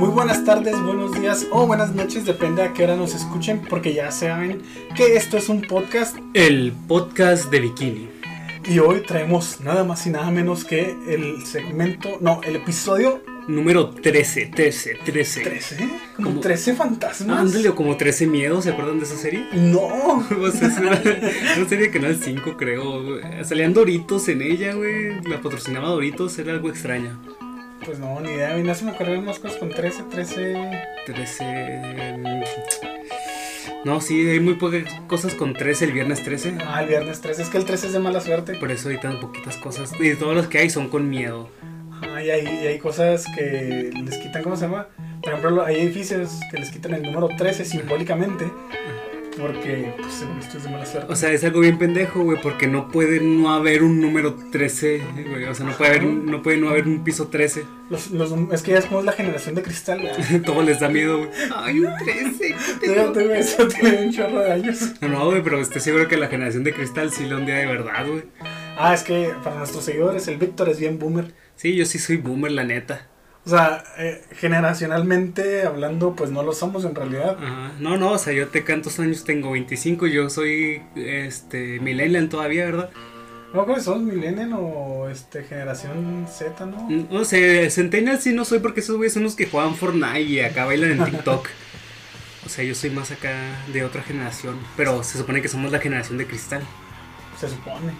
Muy buenas tardes, buenos días o buenas noches, depende a qué hora nos escuchen, porque ya saben que esto es un podcast El podcast de Bikini. y hoy traemos nada más y nada menos que el segmento, no, el episodio Número 13, 13, 13. 13, como Como- 13 fantasmas. Ándale, o como 13 miedos, ¿se acuerdan de esa serie? No, sea, es una, una serie de Canal 5, creo. Salían Doritos en ella, güey. La patrocinaba Doritos, era algo extraña. Pues no, ni idea, no se me ocurrieron más cosas con 13, 13. 13. mm, No, sí, hay muy pocas cosas con 13, el viernes 13. Ah, el viernes 13, es que el 13 es de mala suerte. Por eso hay tan poquitas cosas. Y todas las que hay son con miedo. Ah, y hay, y hay cosas que les quitan, ¿cómo se llama? Por ejemplo, hay edificios que les quitan el número 13 simbólicamente, porque, pues, según esto es de mala suerte. O sea, es algo bien pendejo, güey, porque no puede no haber un número 13, güey. O sea, no puede haber, no puede no haber un piso 13. Los, los, es que ya es como es la generación de cristal, güey. Todo les da miedo, güey. Ay, un 13. Fíjate, güey, eso tiene un chorro de años. No, no, güey, pero estoy seguro que la generación de cristal sí lo un día de verdad, güey. Ah, es que para nuestros seguidores, el Víctor es bien boomer. Sí, yo sí soy boomer, la neta. O sea, eh, generacionalmente hablando, pues no lo somos en realidad. Ajá. No, no, o sea, yo te cuántos años tengo, 25, yo soy, este, millennial todavía, ¿verdad? No, creo que somos millennial o este, generación Z, ¿no? No sé, centennial sí no soy porque esos güeyes son los que juegan Fortnite y acá bailan en TikTok. O sea, yo soy más acá de otra generación, pero se supone que somos la generación de cristal. Se supone.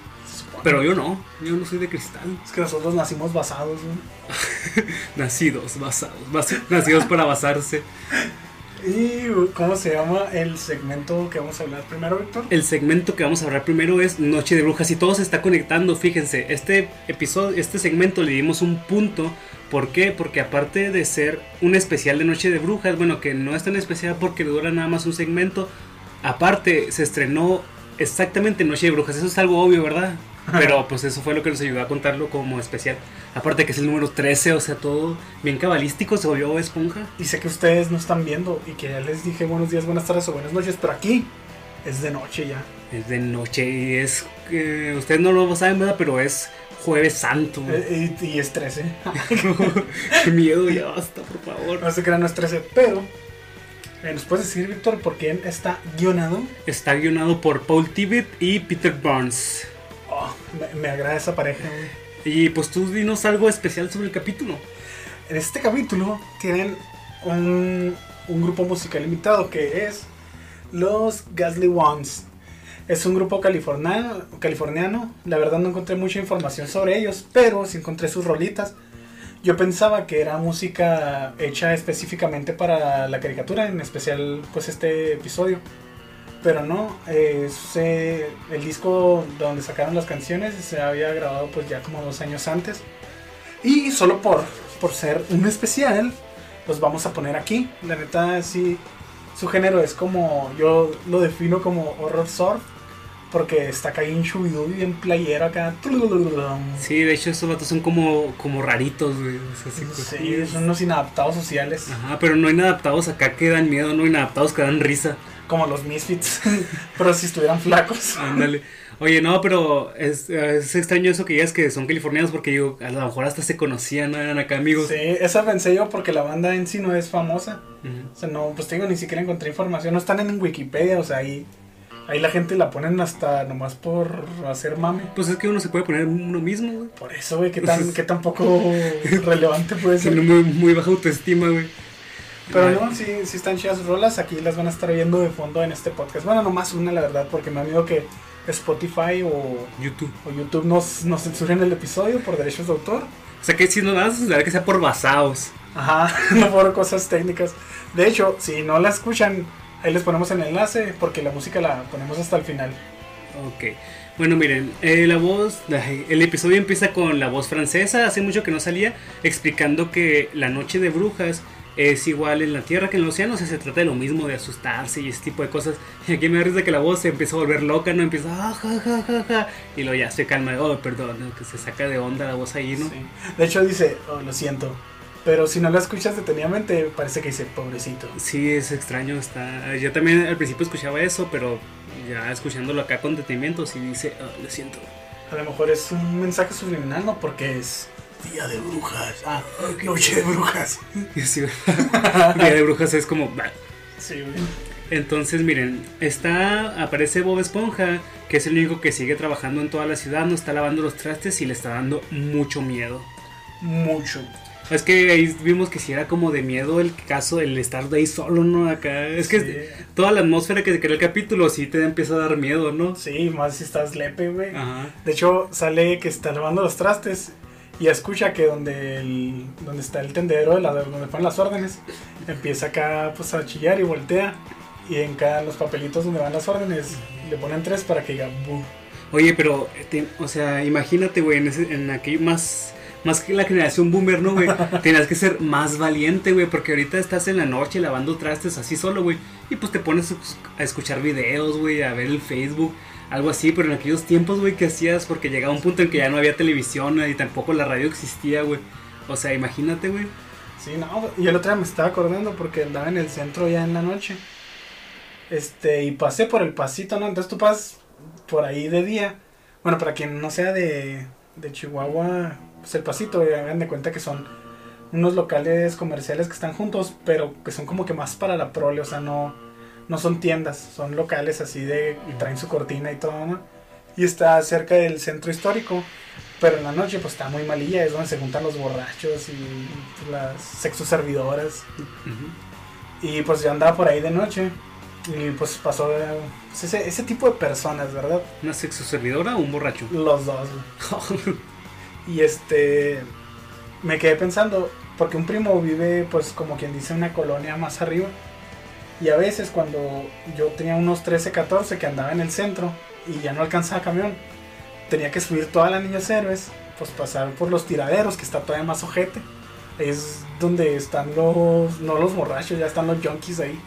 Pero yo no, yo no soy de cristal. es que nosotros nacimos basados, güey. Nacidos, basados, bas- nacidos para basarse. ¿Y cómo se llama el segmento que vamos a hablar primero, Víctor? El segmento que vamos a hablar primero es Noche de Brujas y todo se está conectando, fíjense, este episodio, este segmento le dimos un punto, ¿por qué? Porque aparte de ser un especial de Noche de Brujas, bueno, que no es tan especial porque dura nada más un segmento, aparte se estrenó exactamente Noche de Brujas, eso es algo obvio, ¿verdad? Pero pues eso fue lo que nos ayudó a contarlo como especial. Aparte que es el número 13, o sea, todo bien cabalístico, se volvió esponja. Y sé que ustedes no están viendo y que ya les dije buenos días, buenas tardes o buenas noches, pero aquí es de noche ya. Es de noche y es. eh, ustedes no lo saben, ¿verdad? Pero es Jueves Santo. Eh, y, y es 13. Qué miedo, ya basta, por favor. No sé que no es 13, pero eh, ¿nos puedes decir, Víctor, por quién está guionado? Está guionado por Paul Tibet y Peter Burns. Oh, me, me agrada esa pareja. Y pues tú dinos algo especial sobre el capítulo. En este capítulo tienen un, un grupo musical invitado que es los Gasly Ones. Es un grupo californiano, californiano. La verdad no encontré mucha información sobre ellos, pero sí encontré sus rolitas. Yo pensaba que era música hecha específicamente para la caricatura, en especial pues este episodio. Pero no, eh, el disco donde sacaron las canciones se había grabado pues ya como dos años antes. Y solo por, por ser un especial, los vamos a poner aquí. La neta, sí, su género es como, yo lo defino como horror surf. Porque está acá en Shubidoo y en playera acá. Sí, de hecho, estos vatos son como, como raritos, güey. o sea, así Sí, son unos inadaptados sociales. Ajá, pero no inadaptados acá que dan miedo, no inadaptados que dan risa. Como los Misfits. pero si estuvieran flacos. Ándale. Oye, no, pero es, es extraño eso que digas que son californianos porque digo, a lo mejor hasta se conocían, no eran acá amigos. Sí, esa pensé yo porque la banda en sí no es famosa. O sea, no, pues te digo, ni siquiera encontré información. No están en Wikipedia, o sea, ahí, ahí la gente la ponen hasta nomás por hacer mame. Pues es que uno se puede poner uno mismo, güey. Por eso, güey, qué tan, qué tan poco relevante puede ser. Muy, muy baja autoestima, güey. Pero no, sí, sí están chidas sus rolas. Aquí las van a estar viendo de fondo en este podcast. Bueno, nomás una, la verdad, porque me ha miedo que Spotify o, YouTube. o YouTube nos, nos censuren el episodio por derechos de autor. O sea que si no nada, la verdad que sea por basados. Ajá, no por cosas técnicas. De hecho, si no la escuchan, ahí les ponemos el enlace porque la música la ponemos hasta el final. Ok. Bueno, miren, eh, la voz, el episodio empieza con la voz francesa, hace mucho que no salía, explicando que la noche de brujas es igual en la tierra que en el océano, o sea, se trata de lo mismo, de asustarse y ese tipo de cosas. Y aquí me da risa que la voz se empieza a volver loca, ¿no? Empieza, ah, ja, ja, ja, ja, y luego ya se calma, oh, perdón, ¿no? que se saca de onda la voz ahí, ¿no? Sí. De hecho, dice, oh, lo siento. Pero si no la escuchas detenidamente, parece que dice, pobrecito. Sí, es extraño, está... Yo también al principio escuchaba eso, pero ya escuchándolo acá con detenimiento, sí dice, "Ah, lo siento. A lo mejor es un mensaje subliminal, ¿no? Porque es Día de brujas. Ah, noche de brujas. Sí, Día de brujas es como... Sí. Entonces, miren, está, aparece Bob Esponja, que es el único que sigue trabajando en toda la ciudad, no está lavando los trastes y le está dando mucho miedo. Mucho. Es que ahí vimos que si era como de miedo el caso del estar de ahí solo, ¿no? Acá. Es que Sí. toda la atmósfera que se crea el capítulo sí te empieza a dar miedo, ¿no? Sí, más si estás lepe, güey. De hecho, sale que está lavando los trastes y escucha que donde, el, donde está el tendedero, de la, donde ponen las órdenes, empieza acá pues a chillar y voltea. Y en cada los papelitos donde van las órdenes le ponen tres para que diga "Bu". Oye, pero, te- o sea, imagínate, güey, en, ese- en aquello más, más que la generación boomer, ¿no, güey? Tenías que ser más valiente, güey, porque ahorita estás en la noche lavando trastes así solo, güey, y pues te pones a escuchar videos, güey, a ver el Facebook, algo así, pero en aquellos tiempos, güey, ¿qué hacías? Porque llegaba un punto en que ya no había televisión y tampoco la radio existía, güey. O sea, imagínate, güey. Sí, no, y el otro día me estaba acordando porque andaba en el centro ya en la noche. Este, y pasé por el pasito, ¿no? Entonces tú pasas por ahí de día. Bueno, para quien no sea de, de Chihuahua, pues el pasito, eh, hagan de cuenta que son unos locales comerciales que están juntos, pero que son como que más para la prole, o sea, no, no son tiendas, son locales así de, traen su cortina y todo, ¿no? Y está cerca del centro histórico. Pero en la noche pues está muy malilla, es donde se juntan los borrachos y las sexo servidoras. Y pues yo andaba por ahí de noche y pues pasó pues, ese, ese tipo de personas, ¿verdad? ¿Una sexo servidora o un borracho? Los dos. Y este, me quedé pensando, porque un primo vive pues como quien dice una colonia más arriba. Y a veces cuando yo tenía unos 13, 14 que andaba en el centro y ya no alcanzaba camión, tenía que subir todas las niños héroes, pues pasar por los tiraderos, que está todavía más ojete. Es donde están los, no los borrachos, ya están los junkies ahí.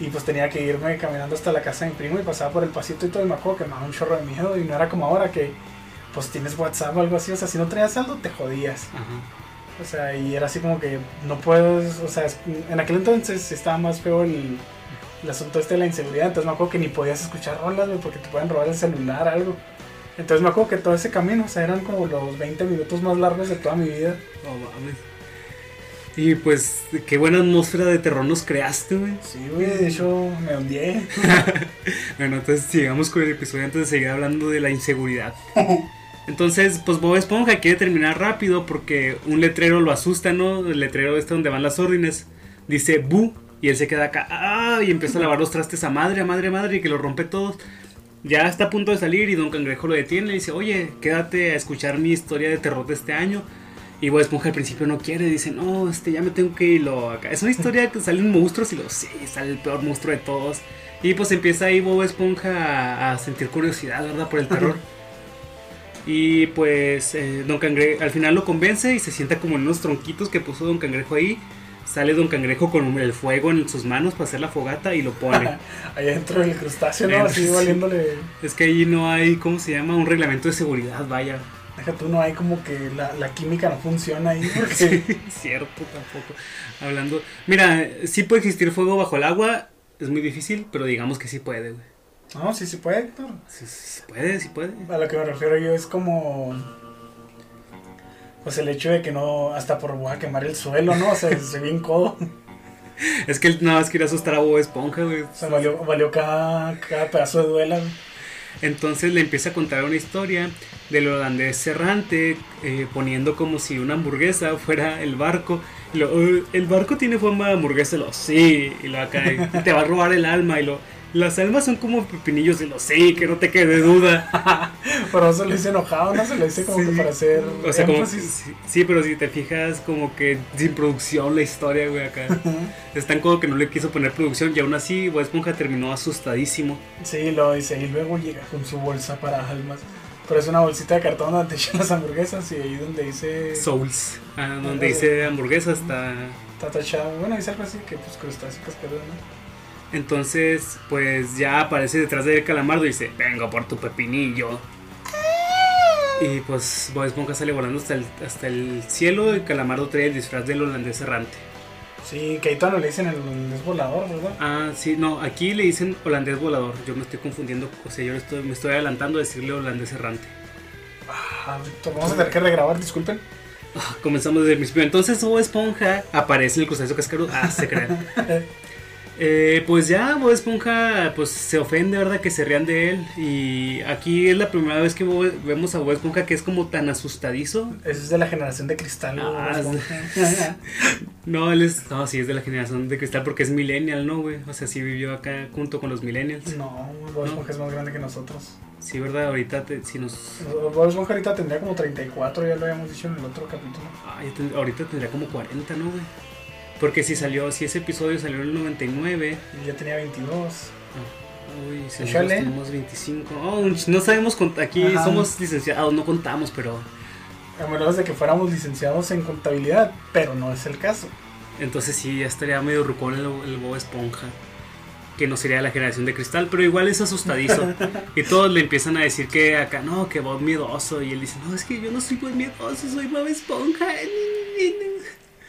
Y pues tenía que irme caminando hasta la casa de mi primo y pasaba por el pasito y todo. Y me acuerdo que me daba un chorro de miedo. Y no era como ahora que pues tienes WhatsApp o algo así. O sea, si no tenías saldo, te jodías. Ajá. O sea, y era así como que no puedes. O sea, en aquel entonces estaba más feo el, el asunto este de la inseguridad. Entonces me acuerdo que ni podías escuchar rolas, güey, porque te pueden robar el celular, algo. Entonces me acuerdo que todo ese camino, o sea, eran como los 20 minutos más largos de toda mi vida. No mames. Y pues, qué buena atmósfera de terror nos creaste, güey. Sí, güey, de hecho me hundí. Bueno, entonces sigamos con el episodio antes de seguir hablando de la inseguridad. Entonces, pues Bob Esponja quiere terminar rápido porque un letrero lo asusta, ¿no? El letrero este donde van las órdenes. Dice Bu y él se queda acá ¡ah! y empieza a lavar los trastes a madre, a madre, a madre y que lo rompe todos. Ya está a punto de salir y Don Cangrejo lo detiene y dice, oye, quédate a escuchar mi historia de terror de este año. Y Bob Esponja al principio no quiere, dice, no, este, ya me tengo que ir. Lo, acá. Es una historia que salen monstruos y lo, sí, sale el peor monstruo de todos. Y pues empieza ahí Bob Esponja a, a sentir curiosidad, ¿verdad? Por el terror. Y pues eh, Don Cangrejo al final lo convence y se sienta como en unos tronquitos que puso Don Cangrejo ahí. Sale Don Cangrejo con el fuego en sus manos para hacer la fogata y lo pone. Ahí dentro del crustáceo, ¿no? Así sí. valiéndole. es que ahí no hay, ¿cómo se llama? Un reglamento de seguridad, vaya. Deja tú, no hay como que la, la química no funciona ahí. Porque Sí, cierto, tampoco. Hablando. Mira, sí puede existir fuego bajo el agua. Es muy difícil, pero digamos que sí puede, güey. No, sí se puede, Héctor. Sí, sí, sí puede, sí puede. A lo que me refiero yo es como. Pues el hecho de que no. Hasta por voy a quemar el suelo, ¿no? O sea, se bien codo. Es que él nada más quería asustar a Bob Esponja, güey. O sea, valió, valió cada, cada pedazo de duela. güey. Entonces le empieza a contar una historia del holandés errante, eh, poniendo como si una hamburguesa fuera el barco. Lo, "Eh, el barco tiene forma de hamburguesa, lo sí, y lo acá, y te va a robar el alma, y lo, las almas son como pepinillos, y lo sí, que no te quede duda. Pero eso lo hice enojado, ¿no? Se lo hice como Sí. que para hacer. O sea, como, sí, sí, pero si te fijas, como que sin producción la historia, güey, acá. Es tan como que no le quiso poner producción, y aún así, Bob Esponja terminó asustadísimo. Sí, lo dice. Y luego llega con su bolsa para almas. Pero es una bolsita de cartón donde echan las hamburguesas y ahí donde dice. Souls, ah, donde dice hamburguesa está... Está tachado. Bueno, dice algo así que pues crustáceo cascarudo, ¿no? Entonces, pues ya aparece detrás del calamardo y dice, vengo por tu pepinillo. Y pues Bob Esponja sale volando hasta el, hasta el cielo y Calamardo trae el disfraz del holandés errante. Sí, que ahí todavía no le dicen el holandés volador, ¿verdad? Ah, sí, no, aquí le dicen holandés volador. Yo me estoy confundiendo, o sea, yo estoy, me estoy adelantando a decirle holandés errante. Ah, vamos a tener que regrabar, disculpen. Ah, Comenzamos desde el principio. Entonces Bob Esponja aparece en el crustáceo cascarudo. Ah, se crea. Eh, pues ya Bob Esponja pues se ofende, ¿verdad? Que se rían de él. Y aquí es la primera vez que Bob- vemos a Bob Esponja que es como tan asustadizo. Ese es de la generación de cristal. ¿no? Ah. No, él es. No, sí, es de la generación de cristal porque es millennial, ¿no, güey? O sea, sí vivió acá junto con los millennials. no, Bob Esponja es más grande que nosotros. Sí, ¿verdad? Ahorita te- si nos. Bob Esponja ahorita tendría como 34, ya lo habíamos dicho en el otro capítulo. Ah, ten- ahorita tendría como 40, ¿no, güey? Porque si salió, si ese episodio salió en el 99. Y ya tenía 22. Uy, si tenemos 25. Oh, no sabemos. Aquí Ajá. somos licenciados, no contamos, pero. A menos de que fuéramos licenciados en contabilidad, pero no es el caso. Entonces sí, ya estaría medio rucón el, el Bob Esponja. Que no sería la generación de cristal, pero igual es asustadizo. y todos le empiezan a decir que acá, no, que Bob miedoso. Y él dice, no, es que yo no soy Bob miedoso, soy Bob Esponja.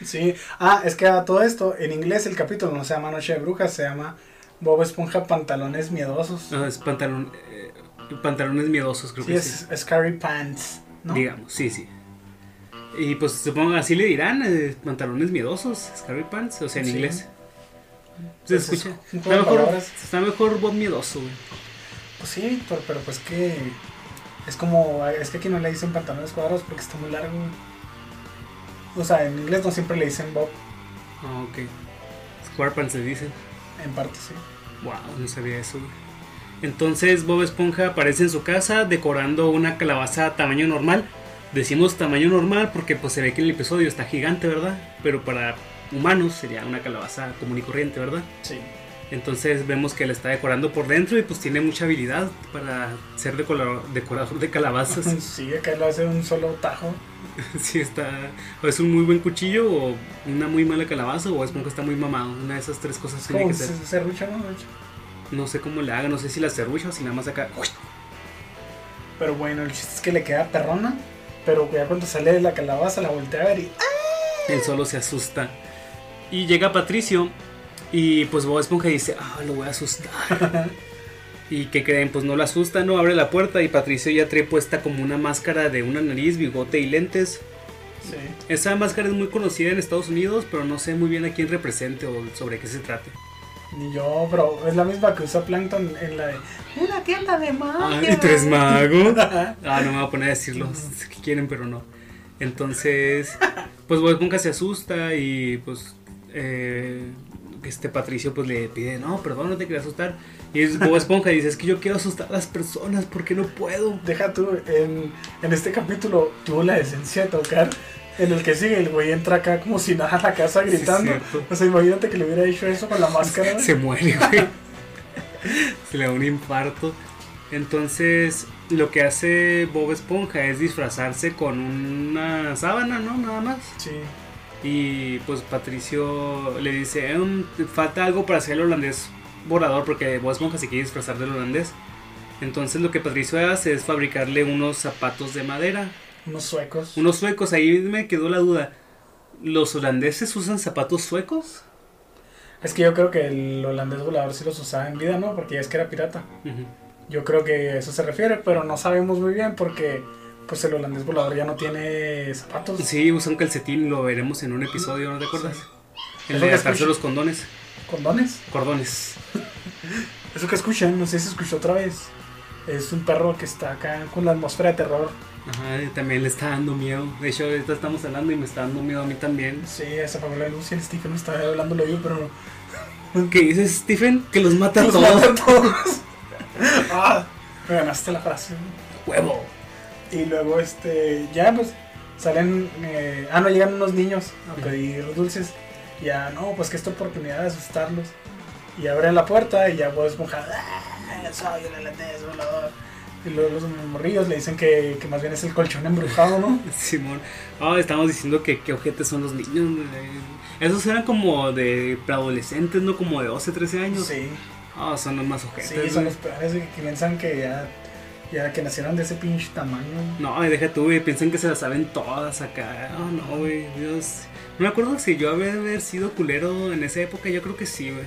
Sí. Ah, es que a todo esto, en inglés el capítulo no se llama Noche de Brujas, se llama Bob Esponja Pantalones Miedosos. No, es pantalón, eh, pantalones miedosos, creo sí, que sí. es Scary Pants, ¿no? Digamos, sí, sí. Y pues supongo así le dirán, eh, pantalones miedosos, Scary Pants, o sea, en Sí. inglés. Se Pues es escucha. Está mejor, está mejor Bob miedoso, güey. Pues sí, Víctor, pero pues que es como, es que aquí no le dicen pantalones cuadrados porque está muy largo. O sea, en inglés no siempre le dicen Bob, Ah, ok. Square Pants le dicen. en parte sí. Wow, no sabía eso. Entonces Bob Esponja aparece en su casa decorando una calabaza tamaño normal. Decimos tamaño normal porque pues se ve que el episodio está gigante, ¿verdad? Pero para humanos sería una calabaza común y corriente, ¿verdad? Sí. Entonces vemos que le está decorando por dentro y pues tiene mucha habilidad para ser decorador, decorador de calabazas. Sí, acá lo hace un solo tajo. sí, está. O es un muy buen cuchillo o una muy mala calabaza o es como que está muy mamado. Una de esas tres cosas tiene que ser. ¿no? Sé cómo le haga, no sé si la serrucha o si nada más acá. Pero bueno, el chiste es que le queda perrona. Pero ya cuando sale de la calabaza la voltea a ver y. Él solo se asusta. Y llega Patricio y pues Bob Esponja dice, ah, lo voy a asustar. ¿Y qué creen? Pues no lo asusta, no abre la puerta y Patricio ya trae puesta como una máscara de una nariz, bigote y lentes. Sí. Esa máscara es muy conocida en Estados Unidos, pero no sé muy bien a quién represente o sobre qué se trate. Ni yo, pero es la misma que usa Plankton en la de. Una tienda de Ah, magia. ¿y tres magos? Ah, no me voy a poner a decirlo. Sé que quieren, pero no. Entonces, pues Bob Esponja se asusta y pues eh, este Patricio pues le pide, no, perdón, no te quería asustar. Y es Bob Esponja dice, es que yo quiero asustar a las personas porque no puedo. Deja tú, en, en este capítulo tuvo la decencia de tocar. En el que sigue, el güey entra acá como si nada a la casa gritando. o sea, imagínate que le hubiera hecho eso con la máscara. Se muere, güey. Se le da un infarto. Entonces, lo que hace Bob Esponja es disfrazarse con una sábana, ¿no? Nada más. Sí. Y pues Patricio le dice, "Em, falta algo para hacer el holandés volador porque Bob Esponja se quiere disfrazar del holandés. Entonces lo que Patricio hace es fabricarle unos zapatos de madera. Unos suecos. Unos suecos, ahí me quedó la duda. ¿Los holandeses usan zapatos suecos? Es que yo creo que el holandés volador sí los usaba en vida, ¿no? Porque ya es que era pirata. Yo creo que a eso se refiere, pero no sabemos muy bien porque pues el holandés volador ya no tiene zapatos. Sí, usan calcetín, lo veremos en un episodio, ¿no te acuerdas? El Eso de atarse los condones, ¿Condones? cordones. Eso que escuchan, no sé si escuchó otra vez. Es un perro que está acá con la atmósfera de terror. Ajá, y también le está dando miedo. De hecho, ahorita estamos hablando y me está dando miedo a mí también. Sí, esa apagó la luz y el Stephen me estaba hablando lo yo, pero ¿Qué dices, Stephen? Que los mata a Los todos. mata a todos. ah, me ganaste la frase. Huevo. Y luego, este, ya pues salen, eh, ah, no, llegan unos niños a pedir dulces. Ya, no, pues que esta oportunidad de asustarlos. Y abren la puerta y ya Bob Esponja, "Ah, soy el holandés volador. Y luego los morrillos le dicen que, que más bien es el colchón embrujado, ¿no? Simón. Ah, estamos diciendo que qué ojetes son los niños. Esos eran como de preadolescentes, ¿no? Como de 12, 13 años. Sí, Ah, son los más ojetes. sí, son los peores que piensan que ya, ya que nacieron de ese pinche tamaño. No, y deja tú, güey. Piensan que se las saben todas acá. Ah, no, güey. Dios. No me acuerdo si yo había haber sido culero en esa época. Yo creo que sí, güey.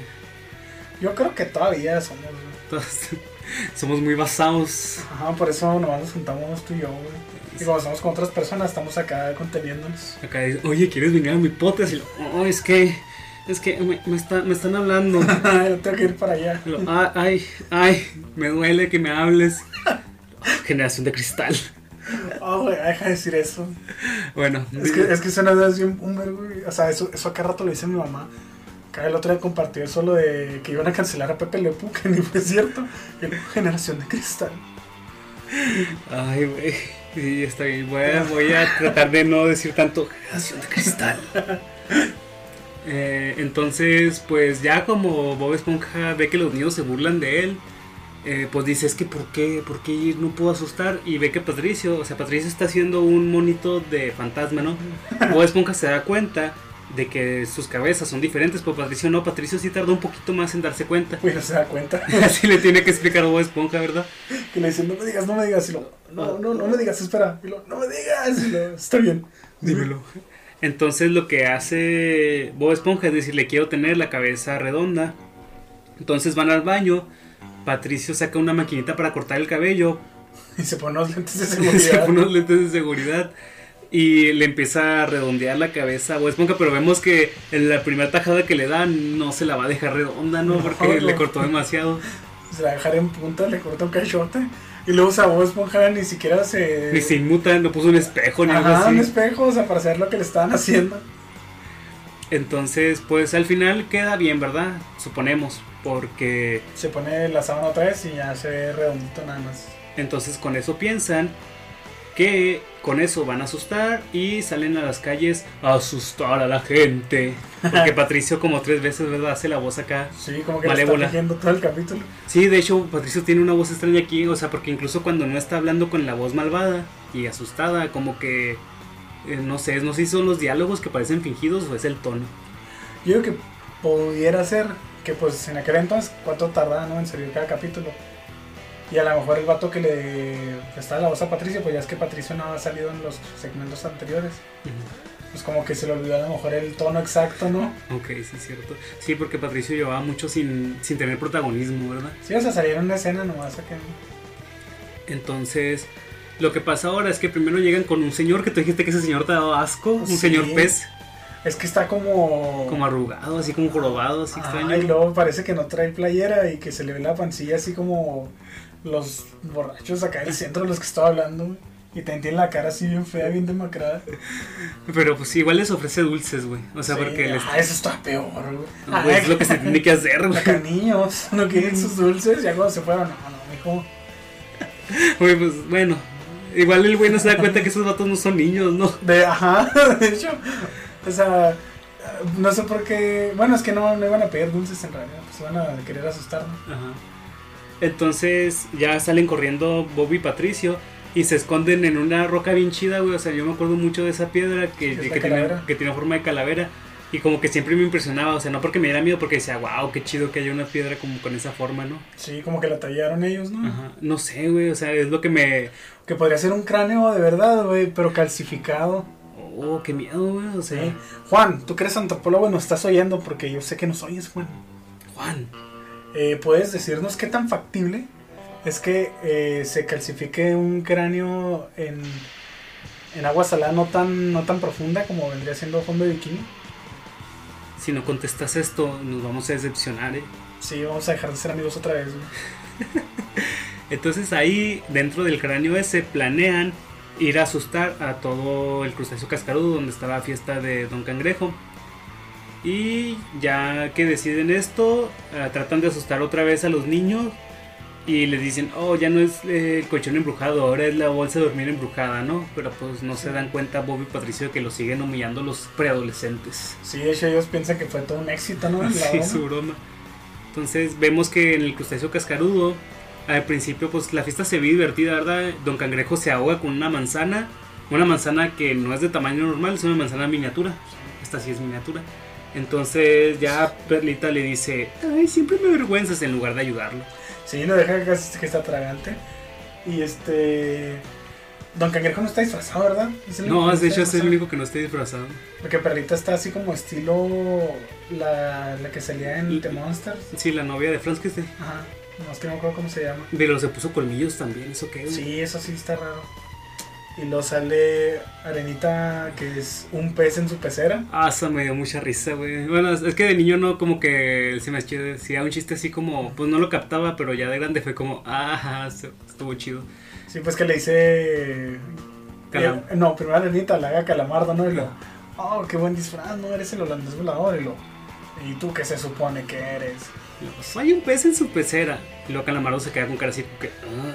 Yo creo que todavía somos. güey. Somos muy basados. Ajá, por eso nomás nos juntamos tú y yo, güey. Y cuando estamos con otras personas, estamos acá conteniéndonos. Acá dice, oye, ¿quieres venir a mi? Y lo, oh, es que, es que me, me, está- me están hablando. yo tengo que ir para allá. Y lo, "Ah, ay, ay, me duele que me hables. Generación de cristal. Oh, güey, deja de decir eso. Bueno, Es que, es que suena así un güey. O sea, eso, eso acá rato lo dice mi mamá. Acá el otro día compartió eso lo de que iban a cancelar a Pepe Le Pew, que ni fue cierto. Y luego, generación de cristal. ay, güey. Sí, está bien. Voy a, voy a tratar de no decir tanto generación de cristal. Eh, entonces, pues ya como Bob Esponja ve que los niños se burlan de él, eh, pues dice, es que ¿por qué? ¿Por qué no puedo asustar? Y ve que Patricio, o sea, Patricio está haciendo un monito de fantasma, ¿no? Bob Esponja se da cuenta de que sus cabezas son diferentes, pero Patricio no, Patricio sí tardó un poquito más en darse cuenta. No se da cuenta. Así le tiene que explicar a Bob Esponja, ¿verdad? Que le dicen, no me digas, no me digas. Y lo, no, no, no me digas, espera. Y lo, no me digas. Y lo, está bien. Dímelo. Entonces lo que hace Bob Esponja es decirle quiero tener la cabeza redonda. Entonces van al baño. Patricio saca una maquinita para cortar el cabello. Y se pone los lentes de Se seguridad. pone unos lentes de seguridad. Y le empieza a redondear la cabeza a Bob Esponja. Pero vemos que en la primera tajada que le dan no se la va a dejar redonda, ¿no? No, Porque no. le cortó demasiado. Se la va a dejar en punta, le corta un cachote. Y luego, o sea, Bob Esponja ni siquiera se. Ni se inmuta, no puso un espejo ni algo Ajá, un así. espejo, o sea, para saber lo que le estaban haciendo. Entonces, pues al final queda bien, ¿verdad? Suponemos. Porque Se pone la sábana otra vez y ya se ve redondito nada más. Entonces con eso piensan que con eso van a asustar y salen a las calles a asustar a la gente. Porque Patricio como tres veces, ¿verdad? Hace la voz acá. Sí, como que Malévola. está fingiendo todo el capítulo. Sí, de hecho Patricio tiene una voz extraña aquí, o sea, porque incluso cuando no está hablando con la voz malvada y asustada, como que... eh, no sé, no sé si son los diálogos que parecen fingidos o es el tono. Yo creo que pudiera ser que, pues, en aquel entonces, ¿cuánto tardaba ¿no? en salir cada capítulo? Y a lo mejor el vato que le prestaba la voz a Patricio, pues ya es que Patricio no ha salido en los segmentos anteriores. Pues como que se le olvidó a lo mejor el tono exacto, ¿no? Ok, sí, cierto. Sí, porque Patricio llevaba mucho sin, sin tener protagonismo, ¿verdad? Sí, o sea, salieron una escena nomás acá. Entonces, lo que pasa ahora es que primero llegan con un señor que tú dijiste que ese señor te daba asco, un Sí. señor pez, Es que está como... como arrugado, así como jorobado, así Ajá, extraño. y luego parece que no trae playera y que se le ve la pancilla así como los borrachos acá del centro de los que estaba hablando. güey. Y también tiene la cara así bien fea, bien demacrada. Pero pues igual les ofrece dulces, güey. O sea, Sí, porque les... ah, eso está peor, güey. No, güey, es lo que se tiene que hacer, güey. Acá niños no quieren sus dulces, ya cuando se fueron, no, no, mijo. Güey, pues bueno. Igual el güey no se da cuenta que esos vatos no son niños, ¿no? De, ajá, de hecho, o sea, no sé por qué, bueno, es que no, no iban a pedir dulces en realidad, pues iban a querer asustarnos. Ajá. Entonces ya salen corriendo Bobby y Patricio y se esconden en una roca bien chida, güey. O sea, yo me acuerdo mucho de esa piedra que, que, tiene, calavera. que tiene forma de calavera. Y como que siempre me impresionaba, o sea, no porque me diera miedo, porque decía, wow, qué chido que haya una piedra como con esa forma, ¿no? Sí, como que la tallaron ellos, ¿no? Ajá. No sé, güey, o sea, es lo que me... Que podría ser un cráneo de verdad, güey, pero calcificado. Oh, qué miedo, güey, o sea... Sí. Juan, tú que eres antropólogo, nos estás oyendo porque yo sé que nos oyes, Juan. Juan. Eh, ¿Puedes decirnos qué tan factible es que eh, se calcifique un cráneo en, en agua salada no tan, no tan profunda como vendría siendo fondo de bikini? Si no contestas esto, nos vamos a decepcionar, ¿eh? Sí, vamos a dejar de ser amigos otra vez. Entonces ahí, dentro del cráneo ese, planean ir a asustar a todo el crustáceo cascarudo donde está la fiesta de Don Cangrejo. Y ya que deciden esto, eh, tratan de asustar otra vez a los niños y les dicen, oh, ya no es eh, el colchón embrujado, ahora es la bolsa de dormir embrujada, ¿no? Pero pues no se dan cuenta Bob y Patricio que lo siguen humillando los preadolescentes. Sí, de hecho ellos piensan que fue todo un éxito, ¿no? Sí, broma. su broma. Entonces vemos que en el crustáceo cascarudo, al principio pues la fiesta se ve divertida, ¿verdad? Don Cangrejo se ahoga con una manzana, una manzana que no es de tamaño normal, es una manzana miniatura. Esta sí es miniatura. Entonces ya Perlita le dice, ay, siempre me avergüenzas en lugar de ayudarlo. Sí, lo deja casi que está tragante. Y este... Don Cangrejo no está disfrazado, ¿verdad? Es No, que de está hecho es el único que no esté disfrazado. Porque Perlita está así como estilo la, la que salía en The Monsters. Sí, la novia de Franz que esté. Ajá. No, es que no me acuerdo cómo se llama. Pero se puso colmillos también, ¿eso qué? Sí, eso sí está raro. Y luego sale Arenita, que es un pez en su pecera. Ah, eso me dio mucha risa, güey. Bueno, es que de niño no, como que se me decía un chiste así como, pues no lo captaba, pero ya de grande fue como, ah, estuvo chido. Sí, pues que le dice. Calam- eh, no, primero Arenita le haga calamardo, ¿no? Y lo. Oh, qué buen disfraz, ¿no? Eres el holandés volador. Y lo. ¿Y tú qué se supone que eres? Y luego, "Pues, Hay un pez en su pecera. Y luego Calamardo se queda con cara así que, ah.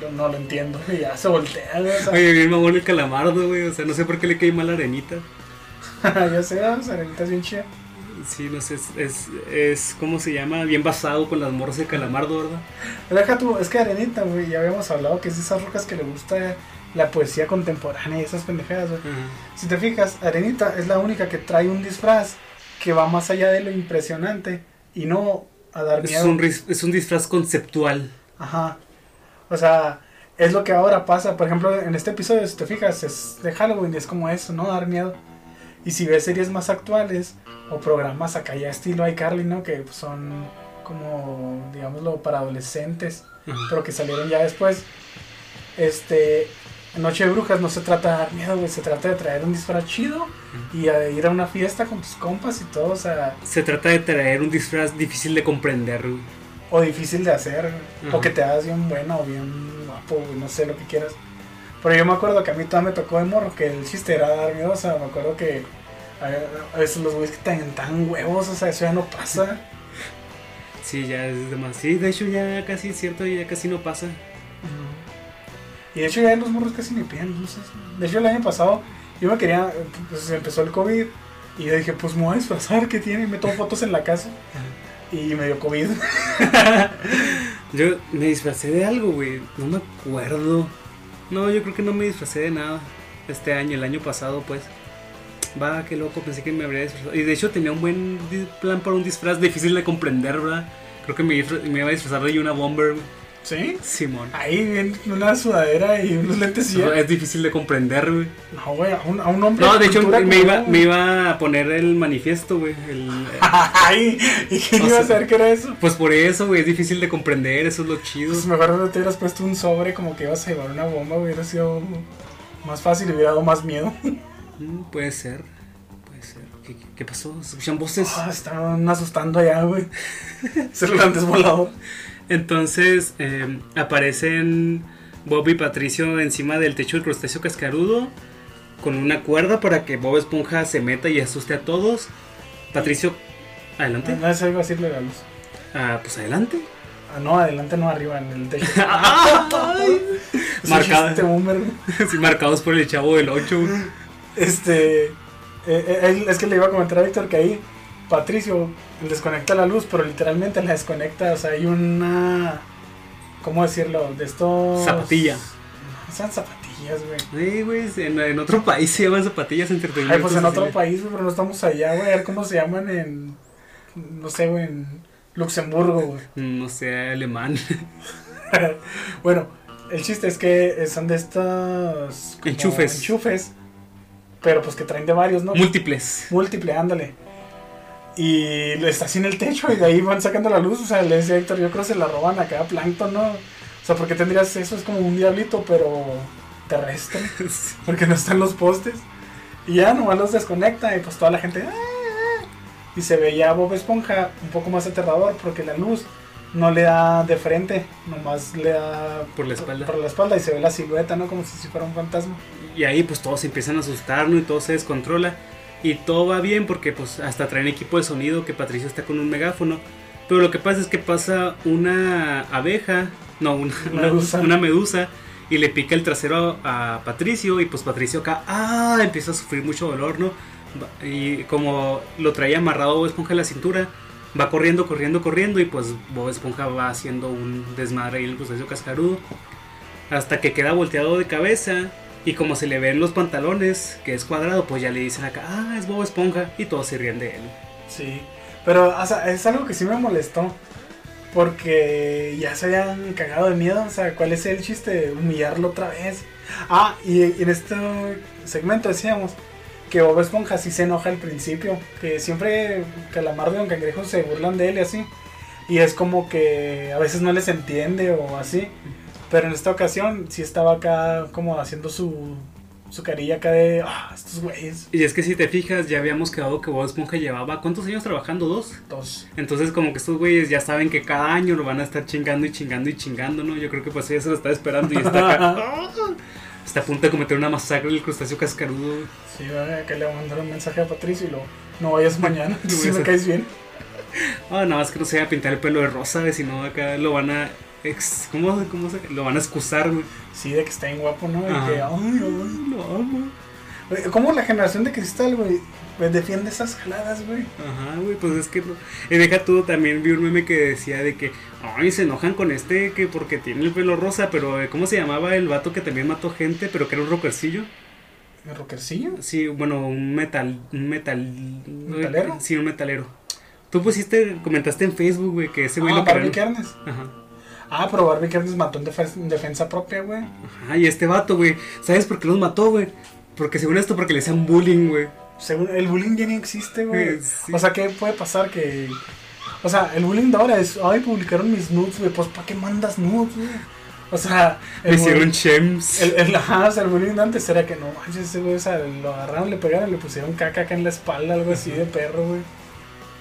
Yo no lo entiendo. Y ya se voltea, güey, o sea, Oye, bien mamón el Calamardo, güey. O sea, no sé por qué le cae mal la arenita. ya sé, sea, Arenita es bien chida. Sí, no sé, es, es, es, ¿cómo se llama? Bien basado con las morras de Calamardo, ¿verdad? Deja tú, es que Arenita, güey, ya habíamos hablado que es de esas rocas que le gusta la poesía contemporánea y esas pendejadas, güey. Ajá. Si te fijas, Arenita es la única que trae un disfraz que va más allá de lo impresionante y no a dar Es miedo. un, ris- es un disfraz conceptual. Ajá. O sea, es lo que ahora pasa. Por ejemplo, en este episodio, si te fijas, es de Halloween y es como eso, ¿no? Dar miedo. Y si ves series más actuales o programas acá ya estilo iCarly, ¿no? Que son como, digámoslo, para adolescentes, pero que salieron ya después. Este, Noche de Brujas no se trata de dar miedo, güey. Se trata de traer un disfraz chido y a ir a una fiesta con tus compas y todo, o sea, Se trata de traer un disfraz difícil de comprender, güey. O difícil de hacer, o que te hagas bien bueno o bien guapo, no sé lo que quieras. Pero yo me acuerdo que a mí todavía me tocó de morro que el chiste era dar miedo, o sea, me acuerdo que a, veces los güeyes que tan, tan huevos, o sea, eso ya no pasa. Sí, ya es demasiado. Sí, de hecho ya casi es cierto, ya casi no pasa. Y de hecho ya los morros casi ni piden dulces. De hecho el año pasado yo me quería, pues empezó el COVID y yo dije, pues me voy a disfrazar, ¿qué tiene? Y me tomo fotos en la casa y me dio COVID. Yo me disfracé de algo, güey. No me acuerdo. No, yo creo que no me disfracé de nada. Este año, el año pasado, pues. Va, qué loco, pensé que me habría disfrazado. Y de hecho tenía un buen plan para un disfraz difícil de comprender, ¿verdad? Creo que me, me iba a disfrazar de una bomber. ¿Sí? Simón. Ahí una sudadera y unos lentes y. Es difícil de comprender, güey. No, güey, a un, a un hombre. No, de hecho me iba, yo, me iba a poner el manifiesto, güey. el- Ay, ¿y quién iba a saber qué era eso? Pues por eso, güey, es difícil de comprender, eso es lo chido. Pues mejor no te hubieras puesto un sobre como que ibas a llevar una bomba, hubiera sido más fácil y hubiera dado más miedo. Mm, puede ser, puede ser. ¿Qué, pasó? ¿Se escuchan voces? Ah, estaban asustando allá, güey. Cervantes volador. Entonces eh, aparecen Bob y Patricio encima del techo del crustáceo cascarudo con una cuerda para que Bob Esponja se meta y asuste a todos. Patricio, adelante. No, eso iba a decirle luz. Ah, pues adelante. Ah, no, adelante, no, arriba, en el techo. Ay. Es un Marcada. chiste boomer, güey. Sí, marcados por el chavo del 8. Este. eh, eh, es que le iba a comentar a Víctor que ahí Patricio desconecta la luz, pero literalmente la desconecta. O sea, hay una. ¿Cómo decirlo? De estos. Zapatilla. No, son zapatillas, güey. Sí, güey, en, en otro país se llaman zapatillas Ay, entretenimientos. pues en otro país, güey, pero no estamos allá, güey. A ver cómo se llaman en. No sé, güey, en Luxemburgo, güey. No sé, alemán. bueno, el chiste es que eh, son de estos. Enchufes. Enchufes. Pero pues que traen de varios, ¿no? Múltiples. Múltiple, ándale. Y lo está así en el techo y de ahí van sacando la luz. O sea, le decía Héctor, yo creo que se la roban acá a Plankton, ¿no? O sea, porque tendrías eso, es como un diablito, pero terrestre. Porque no están los postes. Y ya nomás los desconecta y pues toda la gente. "Ah, ah". Y se veía Bob Esponja un poco más aterrador porque la luz no le da de frente, nomás le da Por la espalda. Por la espalda y se ve la silueta, ¿no? Como si fuera un fantasma. Y ahí pues todos se empiezan a asustar, ¿no? Y todo se descontrola. Y todo va bien porque pues hasta traen equipo de sonido que Patricio está con un megáfono. Pero lo que pasa es que pasa una abeja, no, una Medusa. una medusa, y le pica el trasero a, a Patricio. Y pues Patricio acá, ah, empieza a sufrir mucho dolor, ¿no? Y como lo traía amarrado Bob Esponja a la cintura, va corriendo, corriendo, corriendo. Y pues Bob Esponja va haciendo un desmadre ahí en el crustáceo cascarudo. Hasta que queda volteado de cabeza. Y como se le ven los pantalones, que es cuadrado, pues ya le dicen acá, ah, es Bob Esponja. Y todos se ríen de él. Sí. Pero o sea, es algo que sí me molestó. Porque ya se habían cagado de miedo. O sea, ¿cuál es el chiste de humillarlo otra vez? Ah, y en este segmento decíamos que Bob Esponja sí se enoja al principio. Que siempre Calamardo y Don Cangrejo se burlan de él y así. Y es como que a veces no les entiende o así. Pero en esta ocasión sí estaba acá como haciendo su, su carilla acá de, ah, estos güeyes. Y es que si te fijas, ya habíamos quedado que Bob Esponja llevaba, ¿cuántos años trabajando? ¿Dos? Dos. Entonces como que estos güeyes ya saben que cada año lo van a estar chingando y chingando y chingando, ¿no? Yo creo que pues ella se lo está esperando y está acá. está a punto de cometer una masacre del crustáceo cascarudo. Sí, va, acá le voy a mandar un mensaje a Patricio y lo, no vayas mañana, si me caes bien. Ah, nada más que no se vaya a pintar el pelo de rosa, si no acá lo van a... ex- ¿Cómo, cómo se...? Lo van a excusar, güey. Sí, de que está bien guapo, ¿no? Y Ajá. que, ay, ay, lo amo. ¿Cómo la generación de cristal, güey, pues, defiende esas jaladas, güey? Ajá, güey, pues es que no. Y deja tú, también vi un meme que decía de que, ay, se enojan con este que porque tiene el pelo rosa, pero eh, ¿cómo se llamaba el vato que también mató gente, pero que era un rockercillo? ¿El rockercillo? Sí, bueno, un metal, un metal... ¿Metalero? Sí, un metalero. Tú pusiste, comentaste en Facebook, güey, que ese güey ah, lo Carnes. Ajá. Ah, pero Barbie Carnes mató en, defen- en defensa propia, güey. Ajá, y este vato, güey, ¿sabes por qué los mató, güey? Porque según esto, porque le hacían bullying, güey. Según el bullying ya ni existe, güey. Sí. O sea, ¿qué puede pasar que... O sea, el bullying de ahora es, ay, publicaron mis nudes, güey, pues ¿para qué mandas nudes, güey? O sea, Le el, hicieron bullying- chems. el, el, ajá, o sea, el bullying de antes era que no manches, ese güey, o sea, lo agarraron, le pegaron, le pusieron caca acá en la espalda, algo así de perro, güey.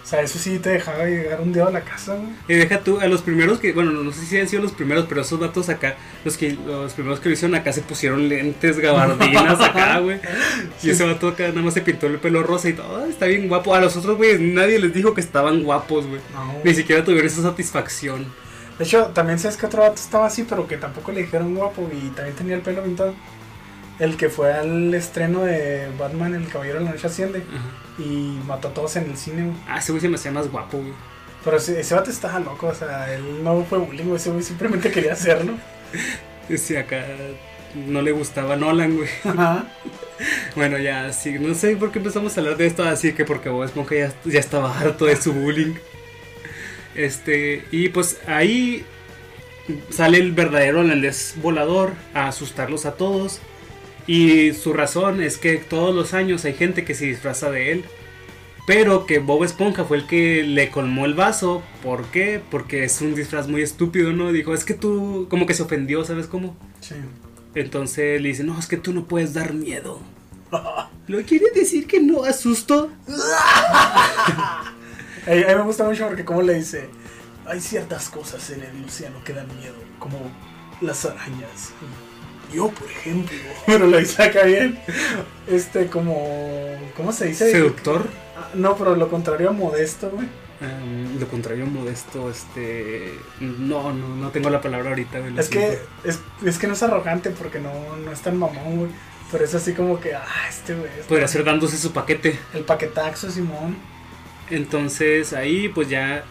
O sea, eso sí te dejaba llegar un día a la casa, güey. Y deja tú, a los primeros que, bueno, no sé si han sido los primeros, pero esos datos acá, los que los primeros que lo hicieron acá se pusieron lentes, gabardinas acá, güey. Y ese vato acá nada más se pintó el pelo rosa y todo, "Ah, está bien guapo. A los otros güeyes nadie les dijo que estaban guapos, güey. No. Ni siquiera tuvieron esa satisfacción. De hecho, también sabes que otro vato estaba así, pero que tampoco le dijeron guapo y también tenía el pelo pintado. El que fue al estreno de Batman, El Caballero de la Noche Asciende, Ajá. y mató a todos en el cine, güey. Ah, ese güey se me hacía más guapo, güey. Pero ese, ese vato estaba loco, o sea, él no fue bullying, güey, ese güey simplemente quería hacerlo. Ese acá no le gustaba Nolan, güey. Ajá. Bueno, ya, sí, no sé por qué empezamos a hablar de esto, así que porque Bob Esponja ya, ya estaba harto de su bullying. Este, y pues ahí sale el verdadero holandés volador a asustarlos a todos. Y su razón es que todos los años hay gente que se disfraza de él. Pero que Bob Esponja fue el que le colmó el vaso. ¿Por qué? Porque es un disfraz muy estúpido, ¿no? Dijo, es que tú, como que se ofendió, ¿sabes cómo? Sí. Entonces le dice, no, es que tú no puedes dar miedo. ¿Lo quiere decir que no asusto? A mí me gusta mucho porque como le dice, hay ciertas cosas en el océano que dan miedo, como las arañas. Yo, por ejemplo, pero lo acá bien. Este, como, ¿cómo se dice? Seductor. Ah, No, pero lo contrario a modesto, güey. Um, lo contrario, modesto, este... No, no, no tengo la palabra ahorita. güey, Es que, es, es que no es arrogante porque no, no es tan mamón, güey. Pero es así como que, ah, este güey. es Podría ser dándose su paquete. El paquetaxo, Simón. Entonces ahí pues ya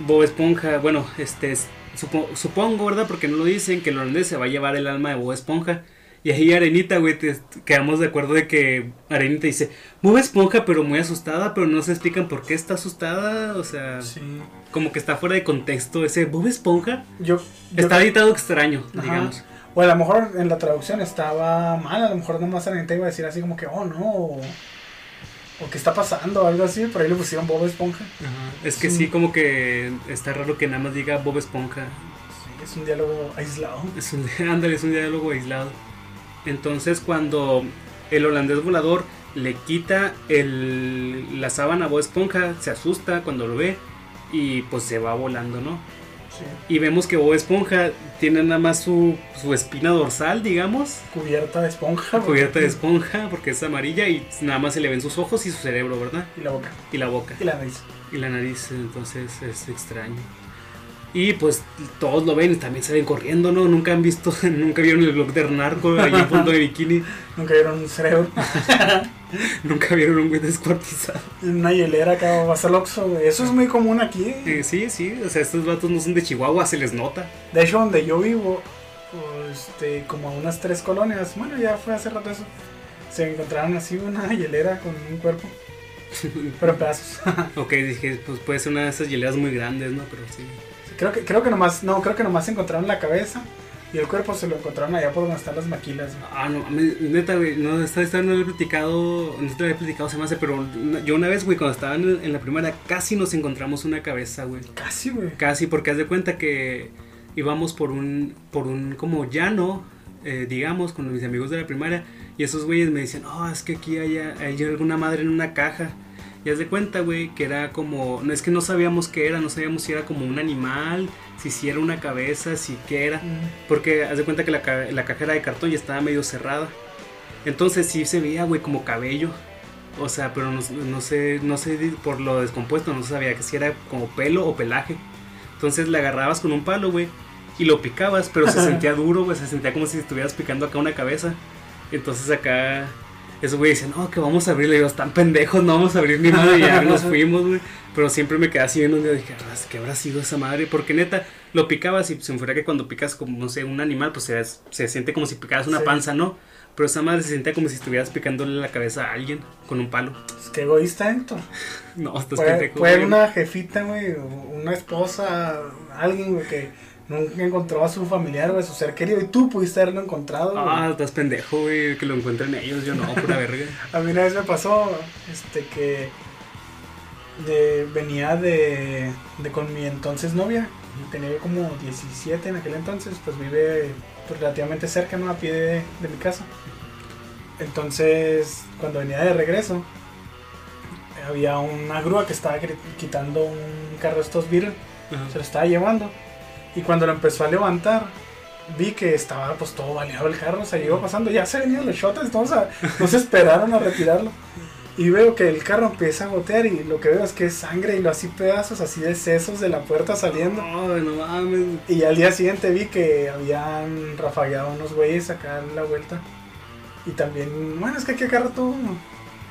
Bob Esponja, bueno, este es- supo- supongo, ¿verdad? Porque no lo dicen, que el holandés se va a llevar el alma de Bob Esponja. Y ahí Arenita, güey, te- quedamos de acuerdo de que Arenita dice, Bob Esponja, pero muy asustada, pero no se explican por qué está asustada. O sea, Sí. como que está fuera de contexto ese Bob Esponja. Yo, yo Está creo- editado extraño, Ajá. digamos. O a lo mejor en la traducción estaba mal, a lo mejor nomás Arenita iba a decir así como que, oh no, o, qué está pasando, algo así, por ahí le pusieron Bob Esponja. Ajá. Es que Sí. sí, como que está raro que nada más diga Bob Esponja. Sí, es un diálogo aislado. Es un, ándale, es un diálogo aislado. Entonces cuando el holandés volador le quita el, la sábana a Bob Esponja, se asusta cuando lo ve y pues se va volando, ¿no? Sí. Y vemos que Bob Esponja tiene nada más su, su espina dorsal, digamos, Cubierta de esponja. cubierta de esponja porque es amarilla y nada más se le ven sus ojos y su cerebro, ¿verdad? Y la boca. Y la boca Y la nariz. y la nariz, entonces es extraño. Y pues todos lo ven y también se ven corriendo, ¿no? Nunca han visto, nunca vieron el blog de Narco ahí en fondo de bikini. Nunca vieron un cerebro. Nunca vieron un güey descuartizado. una hielera acá va a ser. Eso es muy común aquí. Eh, sí, sí, o sea, estos vatos no son de Chihuahua, se les nota. De hecho, donde yo vivo, este, como a unas tres colonias, bueno, ya fue hace rato eso, se encontraron así una hielera con un cuerpo, pero en pedazos. ok, dije, pues puede ser una de esas hieleras muy grandes, ¿no? Pero sí. Creo que, creo que nomás, no, creo que nomás encontraron la cabeza, Y el cuerpo se lo encontraron allá por donde están las maquilas. güey. Ah, no, neta, güey, no, esta esta no lo he platicado, no te lo había platicado, se me hace, pero yo una vez, güey, cuando estaba en, en la primaria, casi nos encontramos una cabeza, güey. Casi, güey. Casi, porque haz de cuenta que íbamos por un, por un como llano, eh, digamos, con mis amigos de la primaria, y esos güeyes me decían, oh, es que aquí hay, hay alguna madre en una caja. Y haz de cuenta, güey, que era como, no es que no sabíamos qué era, no sabíamos si era como un animal, si si era una cabeza, si qué era. Mm. Porque haz de cuenta que la, la caja era de cartón y estaba medio cerrada. Entonces sí se veía, güey, como cabello. O sea, pero no, no sé, no sé por lo descompuesto, no sabía que si era como pelo o pelaje. Entonces la agarrabas con un palo, güey, y lo picabas, pero se sentía duro, güey, se sentía como si estuvieras picando acá una cabeza. Entonces acá, esos güey dicen, no, que vamos a abrirle. Y yo, están pendejos, no vamos a abrir ni madre. Y ya nos fuimos, güey. Pero siempre me quedé así viendo un día, dije, "Ah, ¿qué habrá sido esa madre? Porque neta, lo picabas y se me fuera que cuando picas como, no sé, un animal, pues se, se siente como si picaras una Sí. panza, ¿no? Pero esa madre se sentía como si estuvieras picándole la cabeza a alguien con un palo. Pues qué egoísta, Héctor. No, estás Fue, fue una jefita, güey, una esposa, alguien, güey, que nunca encontró a su familiar, güey, a su ser querido, y tú pudiste haberlo encontrado. Ah, estás pendejo, güey, que lo encuentren ellos, yo no, pura verga. A mí una vez me pasó, este, que de, venía de, de con mi entonces novia, tenía yo como 17 en aquel entonces, pues vive pues, relativamente cerca, ¿no? A pie de, de mi casa. Entonces, cuando venía de regreso, había una grúa que estaba quitando un carro de estos Beetle, se lo estaba llevando. Y cuando lo empezó a levantar, vi que estaba pues todo baleado el carro, se iba pasando, ya se venían los shots, entonces no se esperaron a retirarlo. Y veo que el carro empieza a gotear y lo que veo es que es sangre y lo así pedazos así de sesos de la puerta saliendo. No, no mames. Y al día siguiente vi que habían rafagueado unos güeyes acá en la vuelta. Y también, bueno, es que aquí acá rato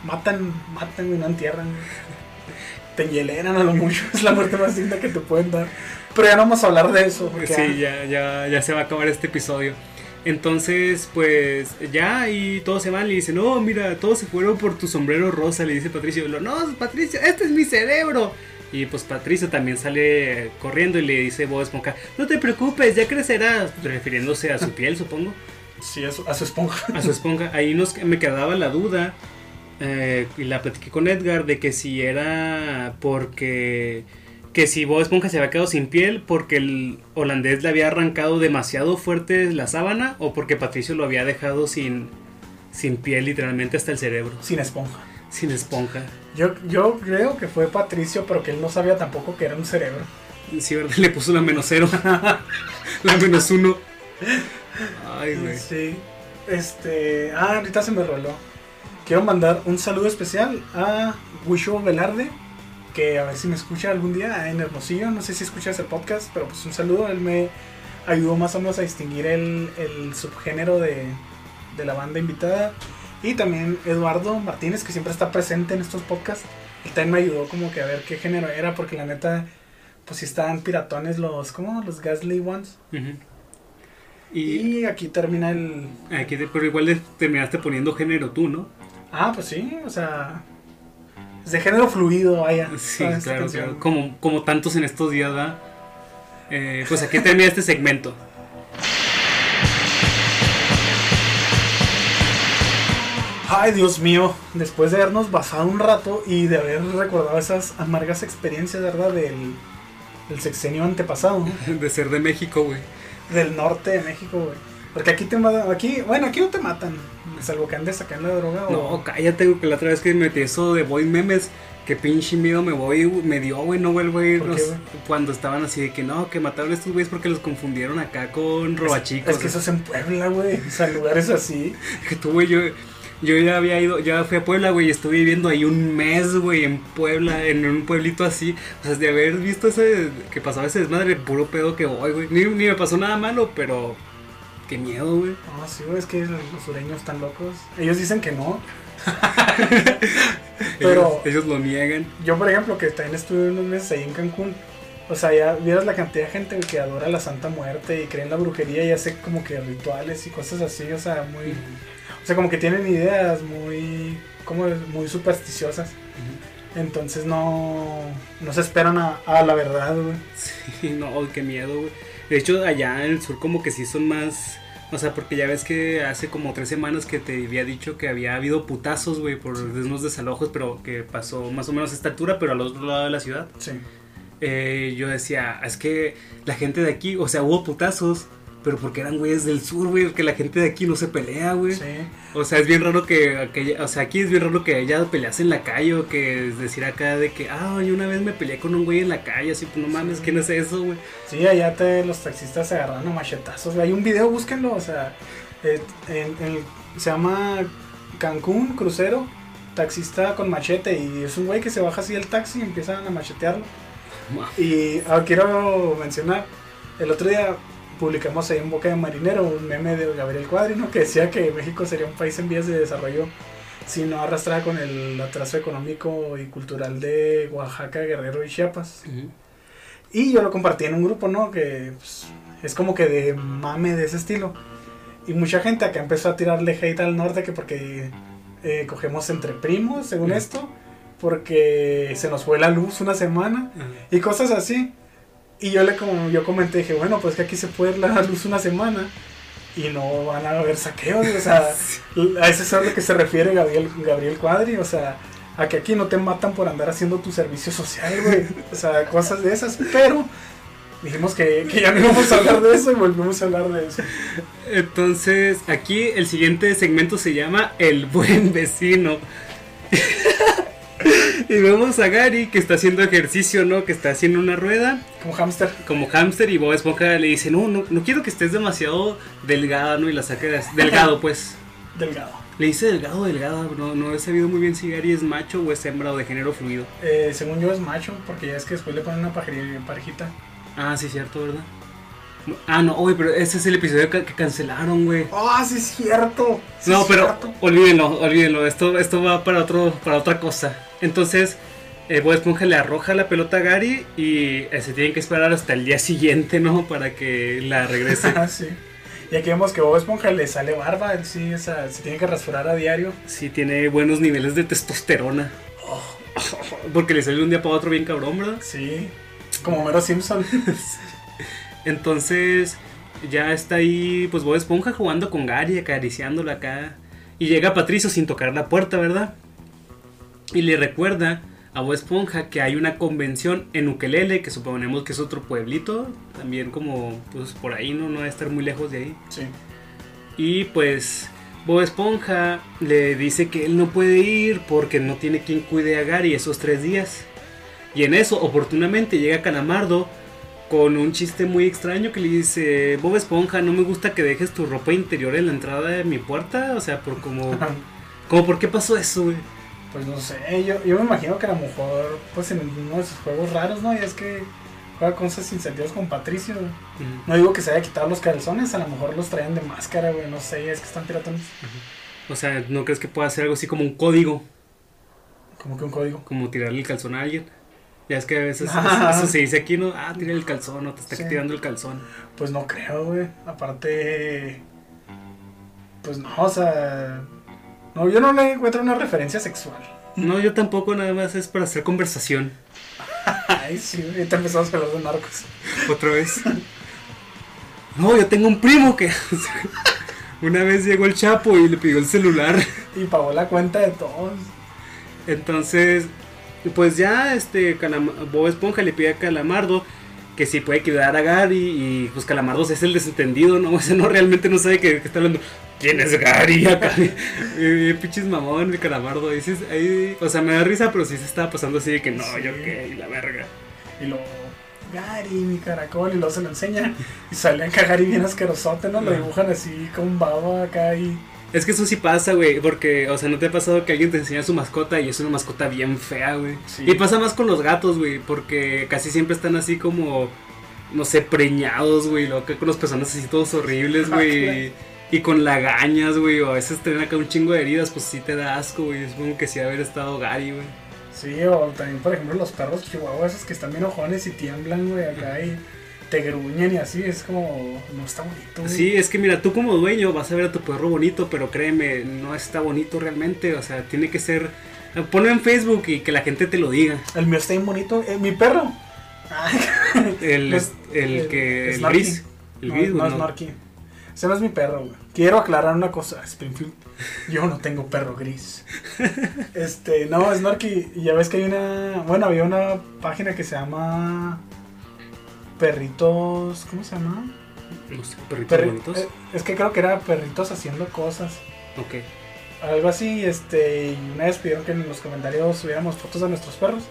matan, matan y no entierran. Te hieleran a lo mucho, es la muerte más digna que te pueden dar. Pero ya no vamos a hablar de eso. porque, Sí, ya, ya, ya se va a acabar este episodio. Entonces, pues ya y todos se van y dicen, no, mira, todos se fueron por tu sombrero rosa, le dice Patricio. No, Patricio, este es mi cerebro. Y pues Patricio también sale corriendo y le dice Bob Esponja, no te preocupes, ya crecerás, refiriéndose a su piel, supongo. Sí, a su, a su esponja. a su esponja. Ahí nos, me quedaba la duda eh, y la platiqué con Edgar de que si era porque que si Bob Esponja se había quedado sin piel porque el holandés le había arrancado demasiado fuerte la sábana o porque Patricio lo había dejado sin sin piel literalmente hasta el cerebro, Sin esponja. sin esponja. Yo, yo creo que fue Patricio, pero que él no sabía tampoco que era un cerebro. Sí, ¿verdad? Le puso la menos cero. la menos uno. Ay, güey. Sí. Este. Ah, ahorita se me roló. Quiero mandar un saludo especial a Wisho Velarde. Que a ver si me escucha algún día en Hermosillo. No sé si escuchas el podcast, pero pues un saludo. Él me ayudó más o menos a distinguir el, el subgénero de, de la banda invitada. Y también Eduardo Martínez, que siempre está presente en estos podcasts. Él también me ayudó como que a ver qué género era, porque la neta, pues sí estaban piratones los, ¿cómo? Los Gasly Ones. Y Y aquí termina el, aquí, pero igual terminaste poniendo género tú, ¿no? Ah, pues sí, o sea. Es de género fluido, vaya. Sí, claro, claro. Como, como tantos en estos días, ¿verdad? Eh, pues aquí termina este segmento. Ay, Dios mío, después de habernos basado un rato y de haber recordado esas amargas experiencias, ¿verdad? Del, del sexenio antepasado, ¿no? De ser de México, güey. del norte de México, güey. Porque aquí te matan, aquí, bueno, aquí no te matan, salvo que andes sacando droga o... No, cállate, que la otra vez que metí eso de Boy Memes, que pinche miedo me voy, me dio, güey, no vuelvo a ir. Cuando estaban así de que no, que mataron a estos güeyes porque los confundieron acá con robachicos. Es que eso es en Puebla, güey. O sea, lugares así. Que tú, güey, yo, yo ya había ido, ya fui a Puebla, güey, y estuve viviendo ahí un mes, güey, en Puebla, en un pueblito así. O sea, de haber visto ese, que pasaba ese desmadre, puro pedo que voy, güey. Ni, ni me pasó nada malo, pero qué miedo, güey. No, sí, güey, es que los sureños están locos. Ellos dicen que no. Pero- ellos, ellos lo niegan. Yo, por ejemplo, que también estuve unos meses ahí en Cancún. O sea, ya vieras la cantidad de gente que adora la Santa Muerte y cree en la brujería y hace como que rituales y cosas así. O sea, muy. O sea, como que tienen ideas muy. como muy supersticiosas. Entonces no. no se esperan a, a la verdad, güey. Sí, no, qué miedo, güey. De hecho, allá en el sur como que sí son más... O sea, porque ya ves que hace como tres semanas que te había dicho que había habido putazos, güey, por unos desalojos, pero que pasó más o menos a esta altura, pero al otro lado de la ciudad. Sí. Eh, yo decía, es que la gente de aquí, o sea, hubo putazos, pero porque eran güeyes del sur, güey, que la gente de aquí no se pelea, güey. Sí. O sea, es bien raro que, que- o sea, aquí es bien raro que haya peleas en la calle o que es decir acá de que, ah, yo una vez me peleé con un güey en la calle, así, pues no mames, ¿quién es eso, güey? Sí, allá te, los taxistas se agarran a machetazos. Hay un video, búsquenlo. O sea, eh, en- en- se llama Cancún Crucero, taxista con machete. Y es un güey que se baja así del taxi y empiezan a machetearlo. Y ah, quiero mencionar, el otro día publicamos ahí en Boca de Marinero un meme de Gabriel Cuadrino que decía que México sería un país en vías de desarrollo si no arrastrara con el atraso económico y cultural de Oaxaca, Guerrero y Chiapas. Y yo lo compartí en un grupo, ¿no? Que pues, es como que de mame de ese estilo. Y mucha gente acá empezó a tirarle hate al norte que porque eh, cogemos entre primos, según esto, porque se nos fue la luz una semana y cosas así. Y yo le como yo comenté, dije, bueno, pues que aquí se puede ir la luz una semana y no van a haber saqueos, o sea, a eso es a lo que se refiere Gabriel, Gabriel Cuadri, o sea, a que aquí no te matan por andar haciendo tu servicio social, güey, o sea, cosas de esas, pero dijimos que, ya no íbamos a hablar de eso y volvimos a hablar de eso. Entonces, aquí el siguiente segmento se llama El buen vecino. Y vemos a Gary que está haciendo ejercicio, ¿no? Que está haciendo una rueda Como hámster. como hámster y Bob Esponja le dice, no, no, no quiero que estés demasiado delgada, ¿no? Y la saca de- delgado, pues. Delgado. Le dice delgado, delgada, no, no he sabido muy bien si Gary es macho o es hembra o de género fluido. Eh, según yo es macho, porque ya es que después le ponen una parejita. Ah, sí, cierto, ¿verdad? Ah, no, oye, pero ese es el episodio que, que cancelaron, güey. ¡Ah, sí es cierto! sí No, es pero cierto. olvídenlo, olvídenlo. Esto, esto va para otro, para otra cosa. Entonces, eh, Bob Esponja le arroja la pelota a Gary y eh, se tienen que esperar hasta el día siguiente, ¿no? Para que la regrese. Ah, sí. Y aquí vemos que Bob Esponja le sale barba, él sí, o sea, se tiene que rasurar a diario. sí, tiene buenos niveles de testosterona. Oh. Porque le sale un día para otro bien cabrón, ¿verdad? Sí, como Mero Simpson. Entonces, ya está ahí, pues Bob Esponja jugando con Gary, acariciándolo acá. Y llega Patricio sin tocar la puerta, ¿verdad? Y le recuerda a Bob Esponja que hay una convención en Ukelele, que suponemos que es otro pueblito, también como, pues por ahí, ¿no? No va a estar muy lejos de ahí. Sí. Y pues Bob Esponja le dice que él no puede ir porque no tiene quien cuide a Gary esos tres días. Y en eso, oportunamente, llega Calamardo con un chiste muy extraño que le dice, Bob Esponja, no me gusta que dejes tu ropa interior en la entrada de mi puerta. O sea, por como... como ¿Por qué pasó eso, güey? Pues no sé, yo, yo me imagino que a lo mejor, pues en uno de sus juegos raros, ¿no? Y es que juega cosas sin sentidos con Patricio. güey. No digo que se haya quitado los calzones, a lo mejor los traían de máscara, güey, no sé, es que están piratones. O sea, ¿no crees que pueda ser algo así como un código? Como que un código. Como tirarle el calzón a alguien. Ya es que a veces Ah. eso se dice aquí, ¿no? Ah, tira el calzón, o te está Sí. tirando el calzón. Pues no creo, güey. Aparte, pues no, o sea, no, yo no le encuentro una referencia sexual. No, yo tampoco, nada más es para hacer conversación. Ay, sí, te empezamos a hablar de narcos. Otra vez. No, yo tengo un primo que una vez llegó el Chapo y le pidió el celular. Y pagó la cuenta de todos. Entonces, pues ya este Bob Esponja le pide a Calamardo que si puede cuidar a Gary y pues Calamardo es el desentendido, ¿no? O sea, no realmente no sabe que, que está hablando. ¿Quién es Gary acá? Eh, pinches mamón el Calamardo. Ahí, o sea, me da risa, pero sí se estaba pasando así de que no, Sí. yo qué, y la verga. Y luego, Gary, mi caracol, y luego se lo enseña. Y sale acá Gary bien asquerosote, ¿no? Lo dibujan así con baba acá y. Es que eso sí pasa, güey, porque, o sea, ¿no te ha pasado que alguien te enseña su mascota y es una mascota bien fea, güey? Sí. Y pasa más con los gatos, güey, porque casi siempre están así como, no sé, preñados, güey, lo que con los personas así todos horribles, güey. Y con lagañas, güey, o a veces tienen acá un chingo de heridas, pues sí te da asco, güey. Supongo que sí ha haber estado Gary, güey. Sí, o también, por ejemplo, los perros chihuahuas, esos que están bien ojones y tiemblan, güey, acá y te gruñen y así. Es como, no está bonito, güey. Sí, es que mira, tú como dueño vas a ver a tu perro bonito, pero créeme, no está bonito realmente, o sea, tiene que ser... Ponlo en Facebook y que la gente te lo diga. El mío está bien bonito. Eh, mi perro El, Es- el el- que. El Snarky. gris. El no, gris, no es. Marky. Ese no es mi perro, güey. Quiero aclarar una cosa, Springfield. Yo no tengo perro gris. Este, no, Snarky. Y ya ves que hay una. Bueno, había una página que se llama. Perritos. ¿Cómo se llama? No sé, perritos Perri- bonitos. eh, es que creo que era perritos haciendo cosas. Ok. Algo así, este. Y una vez pidieron que en los comentarios subiéramos fotos de nuestros perros.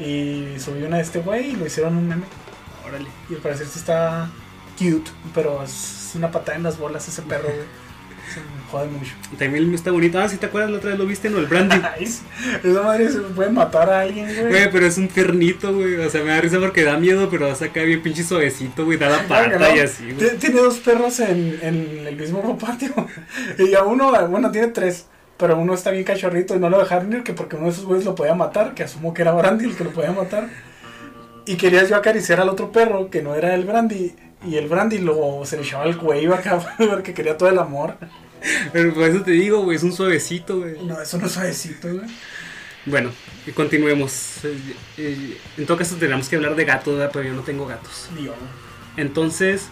Y subí una de este güey y lo hicieron un meme. Órale. Y al parecer sí está cute, pero es una patada en las bolas ese perro, güey. Se me jode mucho. También está bonito. Ah, si te acuerdas, la otra vez lo viste, ¿no? El brandy. Esa madre se puede matar a alguien, güey. Güey, pero es un tiernito, güey. O sea, me da risa porque da miedo, pero saca bien pinche suavecito, güey. Da la Claro pata no. y así, güey. Tiene dos perros en, en el mismo patio. Y a uno, bueno, tiene tres. Pero uno está bien cachorrito y no lo dejaron ir que porque uno de esos güeyes lo podía matar, que asumo que era Brandy el que lo podía matar. Y quería yo acariciar al otro perro, que no era el Brandy. Y el Brandy lo, se le echaba el cuello acá porque quería todo el amor. Pero por eso te digo, güey, es un suavecito, güey. No, eso no es suavecito, güey. Bueno, y continuemos. Eh, eh, En todo caso, tenemos que hablar de gatos, ¿verdad? pero yo no tengo gatos. Dios. Entonces,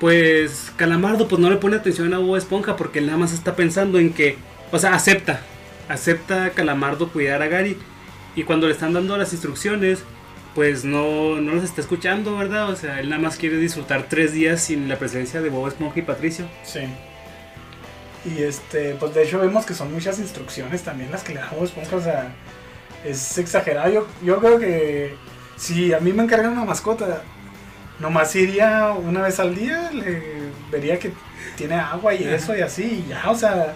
pues Calamardo pues no le pone atención a Bob Esponja porque él nada más está pensando en que, o sea, acepta, acepta a Calamardo cuidar a Gary y cuando le están dando las instrucciones, pues no, no los está escuchando, ¿verdad? O sea, él nada más quiere disfrutar tres días sin la presencia de Bob Esponja y Patricio. Sí. Y este, pues de hecho vemos que son muchas instrucciones también las que le damos Esponja, o sea, es exagerado. Yo, yo creo que si a mí me encargan una mascota, nomás iría una vez al día, le vería que tiene agua y eso y así, y ya, o sea,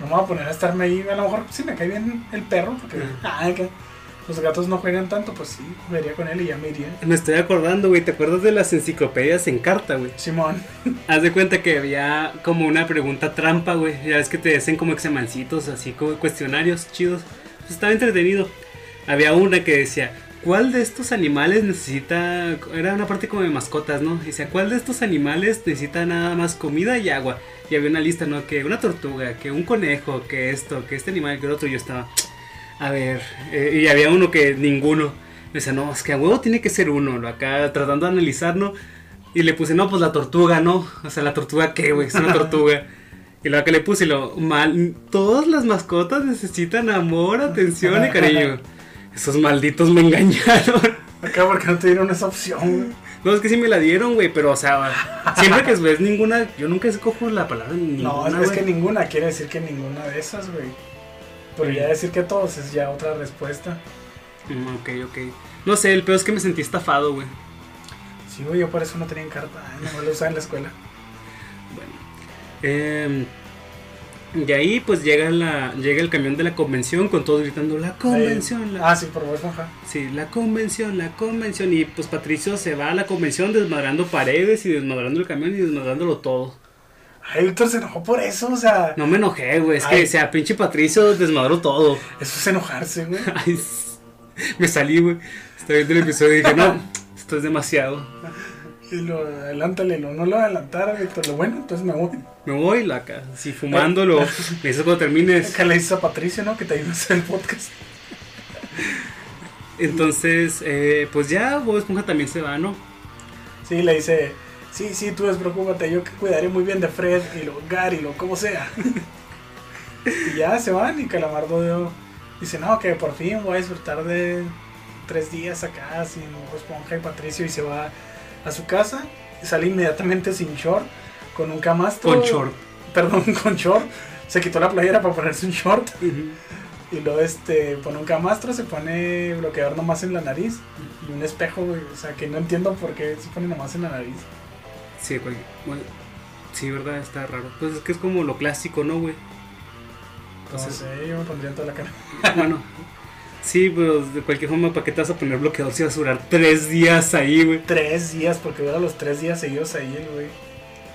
no me voy a poner a estarme ahí, a lo mejor si me cae bien el perro, porque ah, que los gatos no juegan tanto, pues sí, vería con él y ya me iría. Me estoy acordando, güey, ¿te acuerdas de las enciclopedias en carta, güey? Simón, Haz de cuenta que había como una pregunta trampa, güey. Ya ves que te hacen como examancitos, así como cuestionarios chidos. Pues estaba entretenido. Había una que decía, ¿cuál de estos animales necesita... Era una parte como de mascotas, ¿no? Decía, ¿cuál de estos animales necesita nada más comida y agua? Y había una lista, ¿no? Que una tortuga, que un conejo, que esto, que este animal, que el otro. Y yo estaba, a ver... eh, y había uno que ninguno. Me decía, no, es que a huevo tiene que ser uno. Lo acá tratando de analizar, ¿no? Y le puse, no, pues la tortuga, ¿no? O sea, la tortuga, ¿qué, güey? Es una tortuga. Y luego que le puse, lo mal, todas las mascotas necesitan amor, atención y cariño. Esos malditos me engañaron. acá porque no te dieron esa opción, güey. No, es que sí me la dieron, güey, pero o sea, siempre que ves ninguna, yo nunca escojo la palabra ninguna, No, es, es que ninguna quiere decir que ninguna de esas, güey. Pero ya decir que todos es ya otra respuesta. Mm, ok, ok. No sé, el peor es que me sentí estafado, güey. Sí, güey, yo por eso no tenía en carta. Ay, no lo usaba en la escuela. Bueno. Eh, y ahí pues llega la llega el camión de la convención con todos gritando la convención, la Ah, sí, por Bob Esponja. Sí, la convención, la convención. Y pues Patricio se va a la convención desmadrando paredes y desmadrando el camión y desmadrándolo todo. Ay, Víctor se enojó por eso, o sea. No me enojé, güey. Es que, o sea, pinche Patricio desmadró todo. Eso es enojarse, güey. Me salí, güey. Estaba viendo el episodio y dije, no, esto es demasiado. Y lo adelántale, lo, no lo adelantara, Víctor. Lo bueno, entonces me voy. Me voy, laca. Si fumándolo, me dices cuando termines. Que le dices a Patricio, ¿no? Que te ayude a hacer el podcast. Entonces, eh, pues ya Bob Esponja también se va, ¿no? Sí, le dice. Sí, sí, tú despreocúpate, yo que cuidaré muy bien de Fred y lo Gary, lo como sea. y ya se van y Calamardo dice, no, que por fin voy a disfrutar de tres días acá sin Esponja y Patricio y se va a su casa. Sale inmediatamente sin short, con un camastro. Con short. Perdón, con short. Se quitó la playera para ponerse un short. Y luego este, pone un camastro, se pone bloqueador nomás en la nariz y un espejo. O sea, que no entiendo por qué se pone nomás en la nariz. Sí, güey. Bueno, sí, ¿verdad? Está raro. Pues es que es como lo clásico, ¿no, güey? No Entonces, sé, yo me pondría en toda la cara. bueno. Sí, pero de cualquier forma, ¿para qué te vas a poner bloqueador si vas a durar tres días ahí, güey? Tres días, porque dura los tres días seguidos ahí el güey.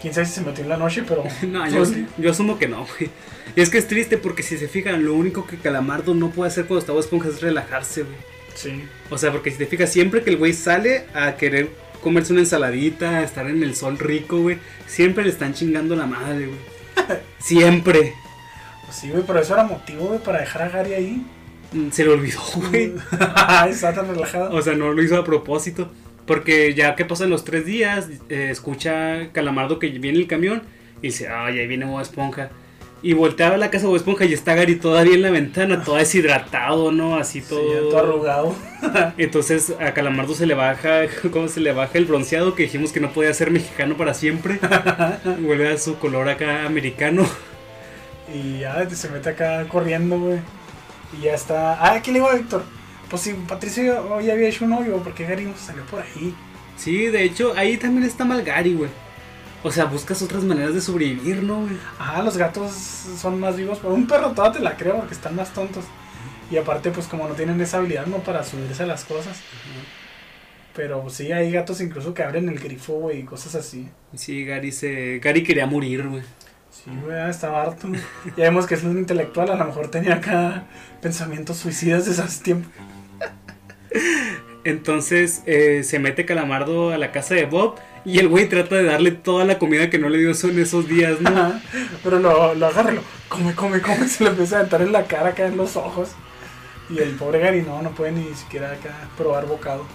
Quién sabe si se metió en la noche, pero. No, yo, pues, yo asumo que no, güey. Y es que es triste porque si se fijan, lo único que Calamardo no puede hacer cuando está Bob Esponja es relajarse, güey. Sí. O sea, porque si te fijas, siempre que el güey sale a querer comerse una ensaladita, estar en el sol rico, güey, siempre le están chingando la madre, güey. Siempre. Pues sí, güey, pero eso era motivo, güey, para dejar a Gary ahí. mm, se le olvidó, güey. Está tan relajado. O sea, no lo hizo a propósito. Porque ya que pasan los tres días, eh, escucha Calamardo que viene el camión y dice, ay, ahí viene Bob Esponja. Y voltea a la casa de Esponja y está Gary todavía en la ventana, todo deshidratado, ¿no? Así todo... Sí, todo arrugado. Entonces a Calamardo se le baja, ¿cómo se le baja el bronceado? Que dijimos que no podía ser mexicano para siempre. Vuelve a su color acá americano. Y ya se mete acá corriendo, güey. Y ya está. Ah, ¿qué le digo a Víctor? Pues si Patricio ya había hecho un novio, porque Gary no salió por ahí. Sí, de hecho, ahí también está mal Gary, güey. O sea, buscas otras maneras de sobrevivir, ¿no, güey? Ah, los gatos son más vivos. Pero un perro toda te la creo porque están más tontos. Y aparte, pues como no tienen esa habilidad, ¿no? Para subirse a las cosas. Pero sí, hay gatos incluso que abren el grifo, güey, y cosas así. Sí, Gary se... Gary quería morir, güey. Sí, güey, ah, estaba harto. Ya vemos que es un intelectual, a lo mejor tenía acá pensamientos suicidas de esos tiempos. Entonces eh, se mete Calamardo a la casa de Bob y el güey trata de darle toda la comida que no le dio en esos días, ¿no? Ajá, Pero lo, lo agarra y lo come, come, come, se le empieza a aventar en la cara, acá en los ojos. Y el pobre Gary no, no puede ni siquiera acá probar bocado.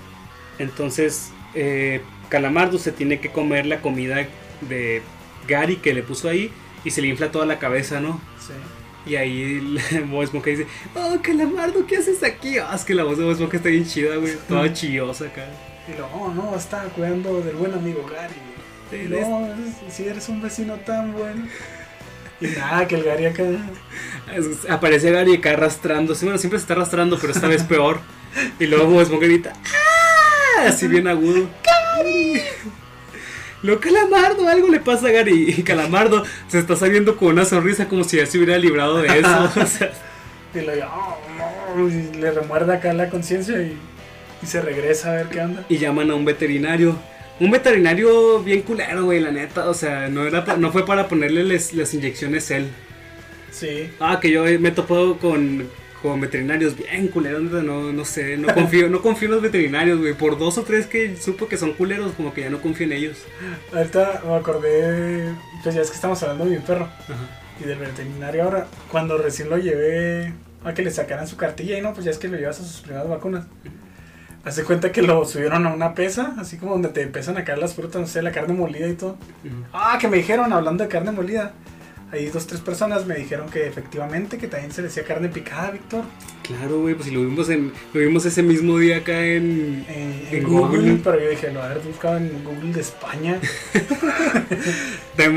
Entonces eh, Calamardo se tiene que comer la comida de Gary que le puso ahí y se le infla toda la cabeza, ¿no? Sí. Y ahí Bob Esponja dice, oh, Calamardo, ¿qué haces aquí? Ah, es que la voz de Bob Esponja está bien chida, güey, toda chillosa acá. Y luego, oh, no, está cuidando del buen amigo Gary. Sí, no, es- si eres un vecino tan bueno. Y nada, que el Gary acá. Es- Aparece Gary acá arrastrándose. Bueno, siempre se está arrastrando, pero esta vez peor. Y luego Esponja grita, ¡ah! Así bien agudo. ¡Gary! Lo Calamardo, algo le pasa a Gary. Y Calamardo se está saliendo con una sonrisa como si ya se hubiera librado de eso. O sea, Y le, oh, no, y le remuerde acá la conciencia y, y se regresa a ver qué onda. y llaman a un veterinario. Un veterinario bien culero, güey, la neta. O sea, no, era pa- no fue para ponerle les- las inyecciones él. Sí. Ah, que yo me he topado con, con veterinarios bien culeros, no, no sé, no confío, no confío en los veterinarios, güey. Por dos o tres que supo que son culeros, como que ya no confío en ellos. Ahorita me acordé, pues ya es que estamos hablando de mi perro Ajá. y del veterinario ahora. Cuando recién lo llevé a que le sacaran su cartilla y no, pues ya es que lo llevas a sus primeras vacunas. Hace cuenta que lo subieron a una pesa, así como donde te empiezan a caer las frutas, no sé, la carne molida y todo. Ah, que me dijeron, hablando de carne molida. Ahí dos, tres personas me dijeron que efectivamente, que también se le decía carne picada, Víctor. Claro, güey, pues si lo vimos en, lo vimos ese mismo día acá en, En, en En Google, Google. pero yo dije, lo haber buscado en Google de España.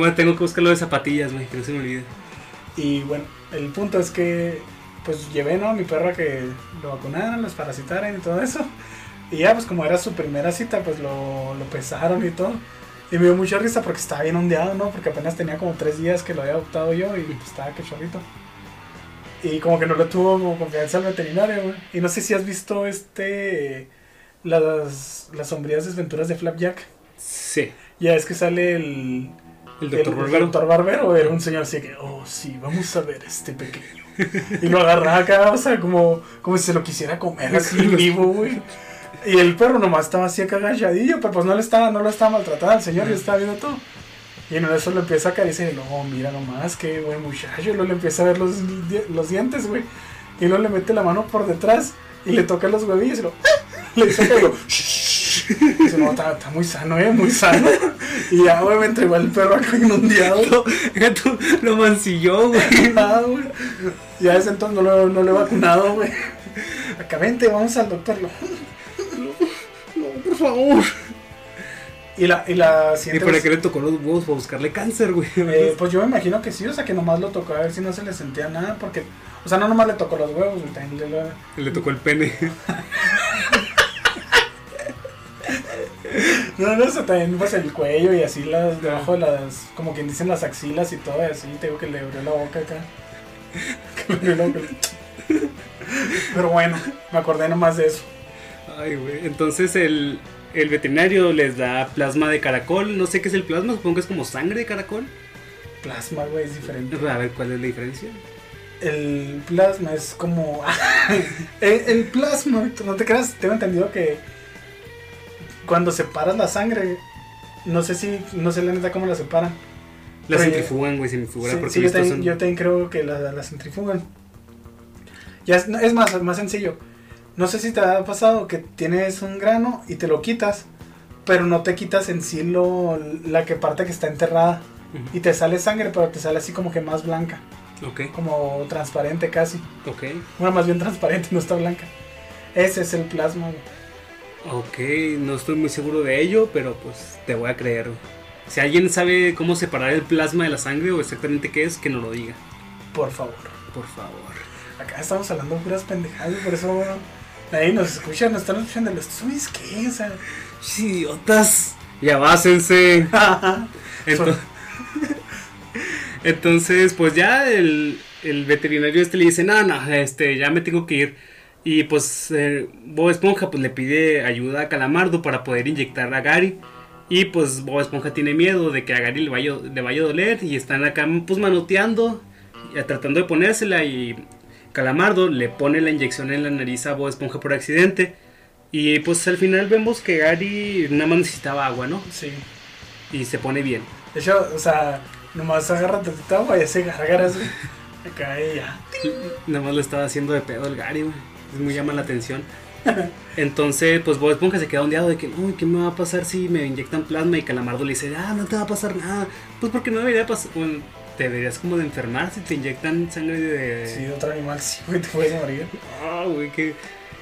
A- tengo que buscarlo de zapatillas, güey, que no se me olvide. Y bueno, el punto es que pues llevé, ¿no? A mi perro a que lo vacunaran, los parasitaran y todo eso. Y ya, pues como era su primera cita, pues lo, lo pesaron y todo. Y me dio mucha risa porque estaba bien ondeado, ¿no? Porque apenas tenía como tres días que lo había adoptado yo y pues, estaba cachorrito. Y como que no le tuvo como confianza al veterinario, güey. Y no sé si has visto este... Las, las sombrías desventuras de Flapjack. Sí, Ya es que sale el... el doctor el Barbero. doctor Barbero era un señor así que, oh, sí, vamos a ver este pequeño. Y lo agarraba acá, o sea, como, como si se lo quisiera comer así vivo, güey. Y el perro nomás estaba así acá agachadillo, pero pues no le estaba, no lo estaba maltratando al señor y estaba viendo todo. Y en eso lo empieza a acariciar y luego, mira nomás, qué buen muchacho. Y luego le empieza a ver los, los dientes, güey. Y luego le mete la mano por detrás y le toca los huevillos y lo, le dice que dice, no, está, está muy sano, eh, muy sano. Y ya, güey, me entregó el perro acá inundado. Lo, gato, lo mancilló, güey. Ah, güey. Ya desde entonces no lo, no lo he vacunado, güey. Acá vente, vamos al doctor. Lo- favor. Y la, y la ¿Y para vez- qué le tocó los huevos? Para buscarle cáncer, güey. eh, pues yo me imagino que sí, o sea que nomás lo tocó a ver si no se le sentía nada, porque, o sea, no nomás le tocó los huevos, güey, también le, le- Le tocó el pene. no, no, o sea, también pues el cuello y así las, debajo de las, como quien dicen las axilas y todo, y así, te digo que le abrió la boca acá. Que le abrió la boca. Pero bueno, me acordé nomás de eso. Ay, güey. Entonces el, el veterinario les da plasma de caracol. No sé qué es el plasma, supongo que es como sangre de caracol. Plasma, güey, es diferente. A ver cuál es la diferencia. El plasma es como. el, el plasma, no te creas, tengo entendido que cuando separas la sangre, no sé si, no sé la neta cómo la separan. La Pero- centrifugan, güey, centrifugan. Sí, porque sí, yo, también, son- yo también creo que la, la centrifugan. Ya es, es más, más sencillo. No sé si te ha pasado que tienes un grano y te lo quitas, pero no te quitas en sí lo, la que parte que está enterrada. Ujú. Y te sale sangre, pero te sale así como que más blanca, Ok, como transparente casi. ok. Bueno, más bien transparente, no está blanca. Ese es el plasma, güey. Ok, no estoy muy seguro de ello, pero pues te voy a creer. Si alguien sabe cómo separar el plasma de la sangre o exactamente qué es, que nos lo diga. Por favor. Por favor. Acá estamos hablando de puras pendejadas, por eso nadie nos escucha, nos están escuchando. ¿Los subes qué? O sea, Idiotas. Ya básense. Entonces, entonces, pues ya el, el veterinario este le dice, no, no, este, ya me tengo que ir. Y pues eh, Bob Esponja pues le pide ayuda a Calamardo para poder inyectar a Gary. Y pues Bob Esponja tiene miedo de que a Gary le vaya, le vaya a doler y están acá pues manoteando, y tratando de ponérsela y Calamardo le pone la inyección en la nariz a Bob Esponja por accidente. Y pues al final vemos que Gary nada más necesitaba agua, ¿no? sí. Y se pone bien. De hecho, o sea, nomás agarra tantita agua y así gargaras, güey. Acá ya. Nada más lo estaba haciendo de pedo el Gary, güey. Es muy llama la atención. Entonces, pues Bob Esponja se queda ondeado de que, uy, ¿qué me va a pasar si me inyectan plasma? Y Calamardo le dice, ah, no te va a pasar nada. Pues porque no debería pasar. Bueno, te deberías como de enfermar si te inyectan sangre de. Sí, de otro animal, sí, güey, te puedes morir. Ah, güey, qué,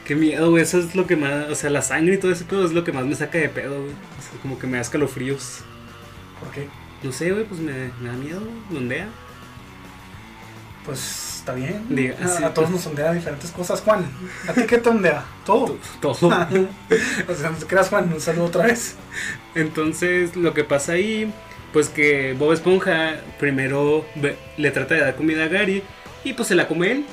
qué miedo, güey. Eso es lo que más. O sea, la sangre y todo ese pedo es lo que más me saca de pedo, güey. O sea, como que me da escalofríos. ¿Por qué? No sé, güey, pues me, me da miedo, ondea. Pues está bien. Diga, a, sí. a todos nos ondea diferentes cosas. Juan, ¿a ti qué te ondea? Todo. Todo. o sea, no te creas, Juan, un saludo otra vez. Entonces, lo que pasa ahí, pues que Bob Esponja primero le trata de dar comida a Gary y pues se la come él.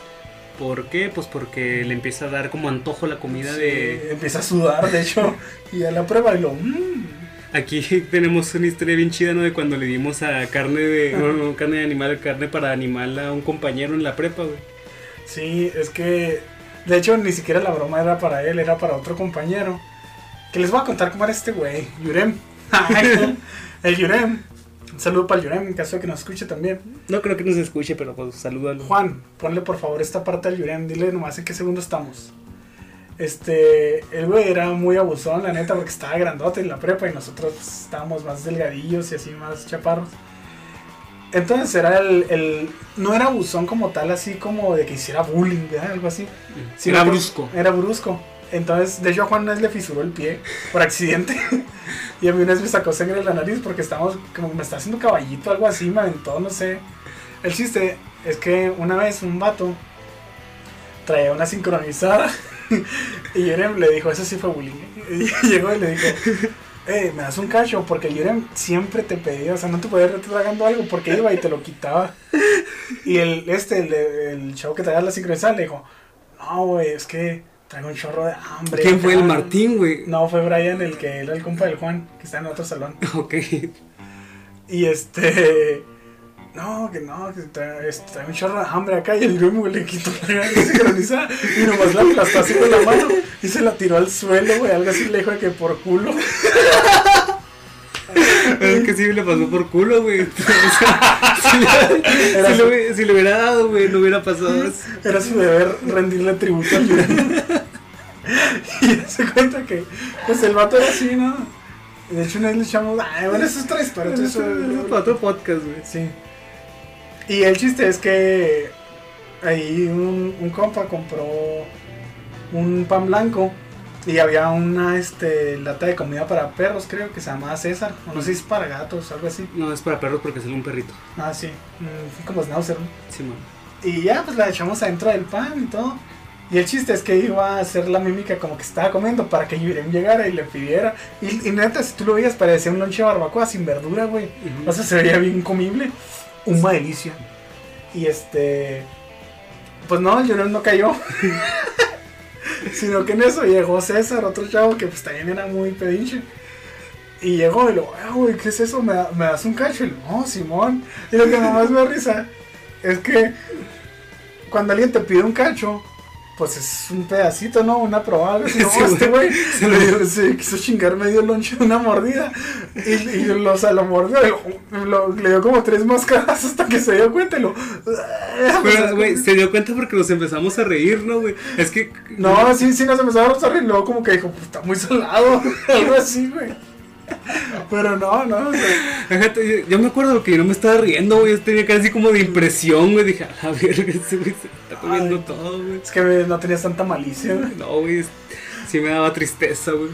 ¿Por qué? Pues porque le empieza a dar como antojo la comida Sí, de... Empieza a sudar, de hecho, y a la prueba y lo. mmm. Aquí tenemos una historia bien chida, ¿no? De cuando le dimos a carne de... No, no, carne de animal, carne para animal a un compañero en la prepa, güey. Sí, es que. De hecho, ni siquiera la broma era para él, era para otro compañero. Que les voy a contar cómo era este güey, Yurem. el Yurem. Un saludo para el Yurem, en caso de que nos escuche también. No creo que nos escuche, pero pues salúdalo. Juan, ponle por favor esta parte al Yurem, dile nomás en qué segundo estamos. Este, el güey era muy abusón, la neta, porque estaba grandote en la prepa y nosotros estábamos más delgadillos y así más chaparros. Entonces era el, el- No era abusón como tal, así como de que hiciera bullying, ¿verdad? algo así. sino Era brusco. Era brusco. Entonces, de hecho, a Juan una vez le fisuró el pie por accidente. y a mí una vez me sacó sangre de la nariz porque estábamos, como me está haciendo caballito, algo así, me aventó, no sé. El chiste es que una vez un vato traía una sincronizada y Yerem le dijo, eso sí fue bullying. ¿eh?". Y llegó y le dijo, eh, me das un cacho porque Yerem siempre te pedía, o sea, no te podías estar tragando algo porque iba y te lo quitaba. Y el, este, el, el chavo que traía la sincronizada le dijo, no, güey, es que traigo un chorro de hambre. ¿Quién fue el acá". Martín, güey? No, fue Brian, el que era el compa del Juan, que está en otro salón. Ok. Y este. No, que no, que trae, este, trae un chorro de hambre acá. Y el Grim, le quitó la sincronizada. Y nomás la aplastó así con la mano. Y se la tiró al suelo, güey. Algo así le dijo de que por culo. Es que sí le pasó por culo, güey. O sea, si, le, si hubiera- si le hubiera dado, güey, no hubiera pasado. Era su deber rendirle tributo al. Y se cuenta que, pues el vato era así, ¿no? De hecho, una vez le echamos. Ay, bueno, eso es otra historia. Eso Eso, es para otro podcast, güey. Sí. Y el chiste es que ahí un, un compa compró un pan blanco y había una este, lata de comida para perros, creo que se llamaba César. O no sé si es para gatos, algo así. No, es para perros porque sale un perrito. Ah, sí. Mm, como Schnauzer. ¿no? Sí, man. Y ya, pues la echamos adentro del pan y todo. Y el chiste es que iba a hacer la mímica como que estaba comiendo para que Yurem llegara y le pidiera. Y, y neta, si tú lo veías, parecía un lonche de barbacoa sin verdura, güey. Ujú. O sea, se veía bien comible. Una delicia. Y este. Pues no, Yurem no cayó. Sino que en eso llegó César, otro chavo que pues también era muy pedinche. Y llegó y lo, ah, güey, ¿qué es eso? ¿Me, da- me das un cacho? Y no, Simón. Y lo que más me risa es que cuando alguien te pide un cacho, pues es un pedacito, ¿no? Una probada. No, Sí, este güey. se, quiso chingar medio lonche de una mordida. Y, y lo, o sea, lo mordió. lo- le dio como tres máscaras hasta que se dio cuenta y lo. Pero, güey, se dio cuenta porque nos empezamos a reír, ¿no, güey? Es que. No, sí, sí, nos empezamos a reír. Luego, como que dijo, pues está muy salado. Algo así, güey. Pero no, no. o sea, yo, yo me acuerdo que yo no me estaba riendo, güey. Yo tenía casi como de impresión, güey. Dije, a ver, ese güey se está comiendo Ay. todo, güey. es que no tenías tanta malicia, güey. No, güey. Sí me daba tristeza, güey.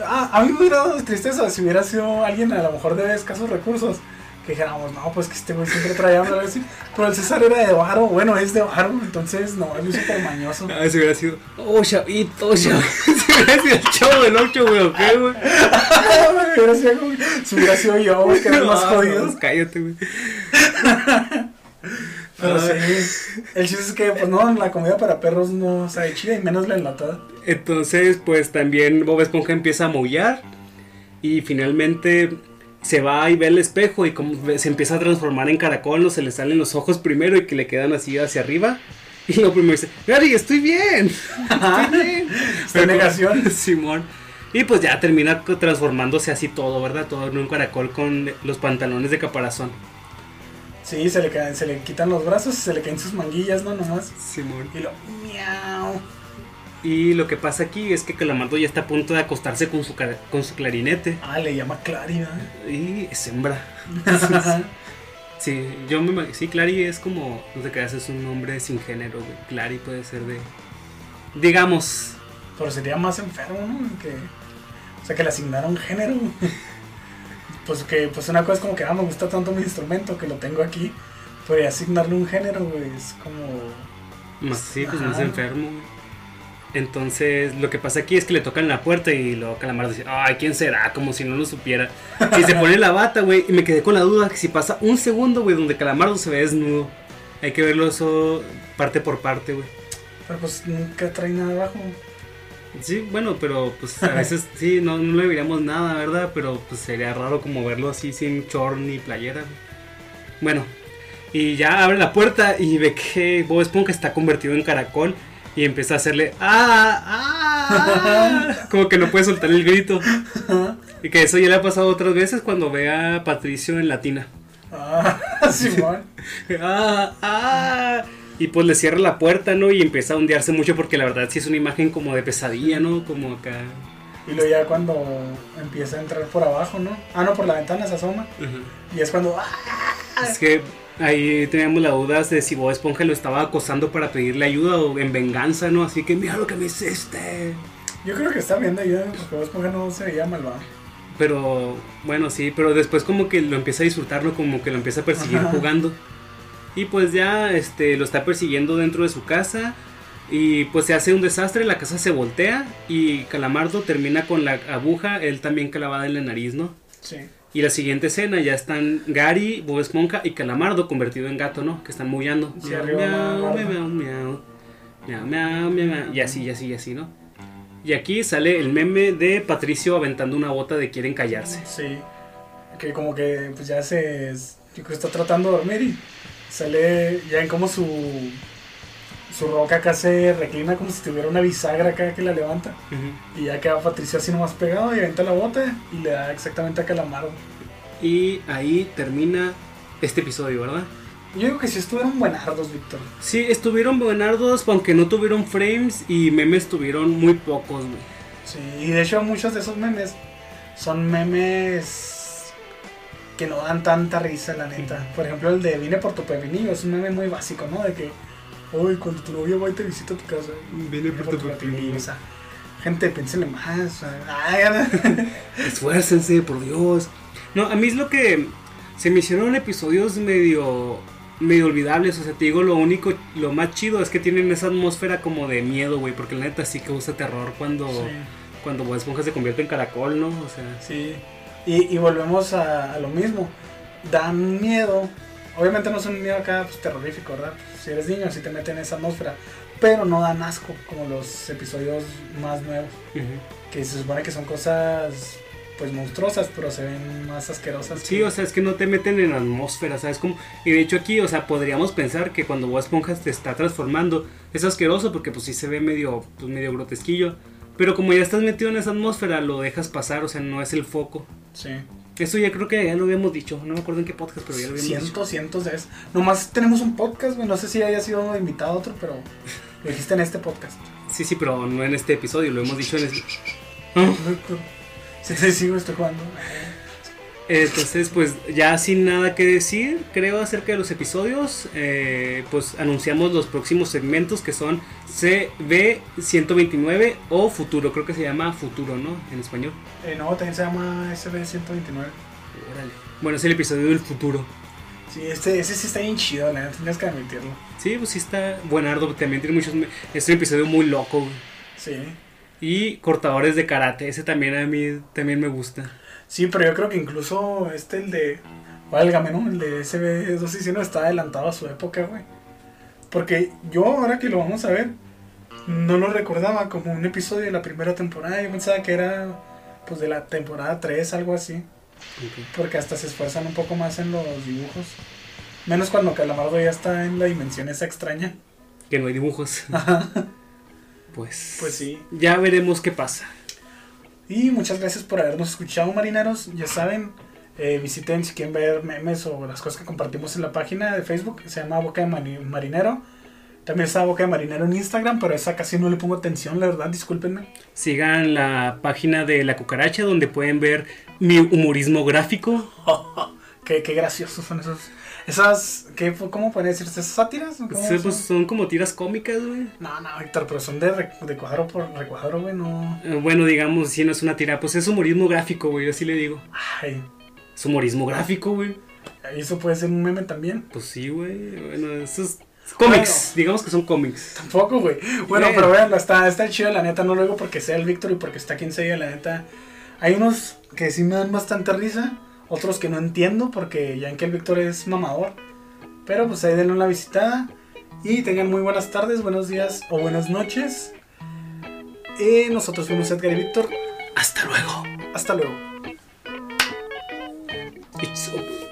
Ah, a mí me hubiera dado tristeza si hubiera sido alguien a lo mejor de escasos recursos. Que dijéramos, no, pues que este güey siempre traía algo así. Pero el César era de varo, bueno, es de varo, entonces no, él es súper mañoso. Ah, si hubiera sido. Oh, chavito, chavito. Si hubiera sido el chavo del 8, güey, ¿o qué, güey? Hubiera sido si hubiera sido yo, güey, que era el más No, jodido. no, cállate, güey. Pero Ay. sí, el chiste es que, pues no, la comida para perros no sabe chida y menos la enlatada. Entonces, pues también Bob Esponja empieza a maullar. Y finalmente se va y ve el espejo y como se empieza a transformar en caracol, no se le salen los ojos primero y que le quedan así hacia arriba. Y lo primero dice, Gary, estoy bien. Estoy bien. Está en negación. Simón. Y pues ya termina transformándose así todo, ¿verdad? Todo en un caracol con los pantalones de caparazón. Sí, se le, caen, se le quitan los brazos y se le caen sus manguillas, ¿no? Nomás. Simón. Y lo, miau. Y lo que pasa aquí es que Calamardo ya está a punto de acostarse con su, con su clarinete. Ah, le llama Clary, ¿verdad? Y es hembra. Sí, yo me Sí, Clary es como. No te creas, es un nombre sin género, güey. Clary puede ser de. Digamos. Pero sería más enfermo, ¿no? Que, o sea, que le asignaron género. Pues que, pues una cosa es como que, ah, me gusta tanto mi instrumento que lo tengo aquí. Pero asignarle un género, güey, es como... Más, sí, pues más enfermo, güey. Entonces, lo que pasa aquí es que le tocan la puerta y luego Calamardo dice, ay, ¿quién será? Como si no lo supiera. Y se pone la bata, güey, y me quedé con la duda que si pasa un segundo, güey, donde Calamardo se ve desnudo. Hay que verlo eso parte por parte, güey. Pero pues nunca trae nada abajo. Sí, bueno, pero pues a veces sí, no, no le veríamos nada, ¿verdad? Pero pues sería raro como verlo así sin short ni playera. güey. Bueno, y ya abre la puerta y ve que Bob Esponja está convertido en caracol y empieza a hacerle ¡Ah! ¡Ah! Como que no puede soltar el grito. Y que eso ya le ha pasado otras veces cuando ve a Patricio en Latina. Ah, Simón. ¡Ah! ¡Ah! Y pues le cierra la puerta, ¿no? Y empieza a ondearse mucho porque la verdad sí es una imagen como de pesadilla, ¿no? Como acá. Y luego ya cuando empieza a entrar por abajo, ¿no? Ah, no, por la ventana se asoma. Y es cuando... ¡ah! Es que ahí teníamos la duda de si Bob Esponja lo estaba acosando para pedirle ayuda o en venganza, ¿no? Así que mira lo que me hiciste. Yo creo que está viendo ayuda porque Bob Esponja no se veía malvado. Pero bueno, sí, pero después como que lo empieza a disfrutarlo, como que lo empieza a perseguir Ajá. jugando. Y pues ya este lo está persiguiendo dentro de su casa. Y pues se hace un desastre, la casa se voltea y Calamardo termina con la aguja, él también clavada en la nariz, ¿no? Sí. Y la siguiente escena ya están Gary, Bob Esponja y Calamardo convertido en gato, ¿no? Que están maullando. Sí, miau, arriba, miau, abajo. miau, miau, miau, miau, miau, miau, miau, y así, y así, y así, ¿no? Y aquí sale el meme de Patricio aventando una bota de quieren callarse. Sí. Que como que pues ya se... Está tratando de dormir y sale ya en como su... Su roca acá se reclina como si tuviera una bisagra acá que la levanta. Y ya queda Patricio así nomás pegado y aventa la bota y le da exactamente a Calamardo. Y ahí termina este episodio, ¿verdad? Yo digo que sí estuvieron buenardos, Víctor. Sí, estuvieron buenardos, aunque no tuvieron frames y memes tuvieron muy pocos, güey. Sí, y de hecho muchos de esos memes son memes que no dan tanta risa, la neta. Por ejemplo, el de Vine por tu pepinillo es un meme muy básico, ¿no? De que, uy, cuando tu novia va y te visita a tu casa, Vine por tu pepinillo. O sea, gente, piénsenle más. Esfuércense, por Dios. No, a mí es lo que se me hicieron episodios medio medio olvidables, o sea, te digo, lo único, lo más chido es que tienen esa atmósfera como de miedo, güey, porque la neta sí causa terror cuando, sí, cuando Bob Esponja se convierte en caracol, ¿no? O sea, sí. Y, y volvemos a, a lo mismo. Dan miedo. Obviamente no es un miedo acá pues, terrorífico, ¿verdad? Pues, si eres niño, sí te meten en esa atmósfera. Pero no dan asco como los episodios más nuevos. ujú. que se supone que son cosas pues monstruosas, pero se ven más asquerosas. Sí, que- o sea, es que no te meten en atmósfera, ¿sabes? Como, y de hecho aquí, o sea, podríamos pensar que cuando Bob Esponja te está transformando es asqueroso porque pues sí se ve medio, pues medio grotesquillo. Pero como ya estás metido en esa atmósfera, lo dejas pasar, o sea, no es el foco. Sí. Eso ya creo que ya lo habíamos dicho, no me acuerdo en qué podcast, pero ya lo habíamos dicho. Cientos, cientos de veces. Nomás tenemos un podcast, güey. No sé si haya sido invitado a otro, pero lo dijiste en este podcast. Sí, sí, pero no en este episodio, lo hemos dicho en este... Si te sigo, estoy jugando. Entonces, pues ya sin nada que decir, creo acerca de los episodios, eh, pues anunciamos los próximos segmentos que son CB129 o Futuro, creo que se llama Futuro, ¿no? En español. Eh, no, también se llama SB129. Órale. Bueno, es el episodio del futuro. Sí, este, ese sí está bien chido, la neta, tienes que admitirlo. Sí, pues sí está buenardo, también tiene muchos... Es un episodio muy loco. güey. Sí. Y Cortadores de Karate, ese también a mí también me gusta. Sí, pero yo creo que incluso este, el de. Válgame, ¿no? El de SB261 está adelantado a su época, güey. Porque yo, ahora que lo vamos a ver, no lo recordaba como un episodio de la primera temporada. Yo pensaba que era, pues, de la temporada 3, algo así. Porque hasta se esfuerzan un poco más en los dibujos. Menos cuando Calamardo ya está en la dimensión esa extraña. Que no hay dibujos. Pues... Pues sí. Ya veremos qué pasa. Y muchas gracias por habernos escuchado, marineros. Ya saben, eh, visiten si quieren ver memes o las cosas que compartimos en la página de Facebook. Se llama Boca de Mani- Marinero. También está Boca de Marinero en Instagram, pero esa casi no le pongo atención, la verdad, discúlpenme. Sigan la página de La Cucaracha donde pueden ver mi humorismo gráfico. qué, qué graciosos son esos. Esas, ¿qué, ¿cómo pueden decirse? ¿Esas sátiras? ¿Cómo Sí, son? pues son como tiras cómicas, güey. No, no, Héctor, pero son de, re- de cuadro por recuadro, güey, no. Eh, Bueno, digamos, si no es una tira, pues es humorismo gráfico, güey, así le digo. Ay, Es humorismo gráfico, güey. eso puede ser un meme también. Pues sí, güey. Bueno, eso es cómics. Digamos que son cómics. Tampoco, güey. Bueno, pero vean, está, está chido, la neta, no lo digo porque sea el Víctor y porque está aquí en serio, la neta. Hay unos que sí me dan bastante risa, otros que no entiendo porque ya en que el Víctor es mamador. Pero pues ahí denle una visitada y tengan muy buenas tardes, buenos días o buenas noches. Y nosotros fuimos Edgar y Víctor. Hasta luego. Hasta luego. It's over.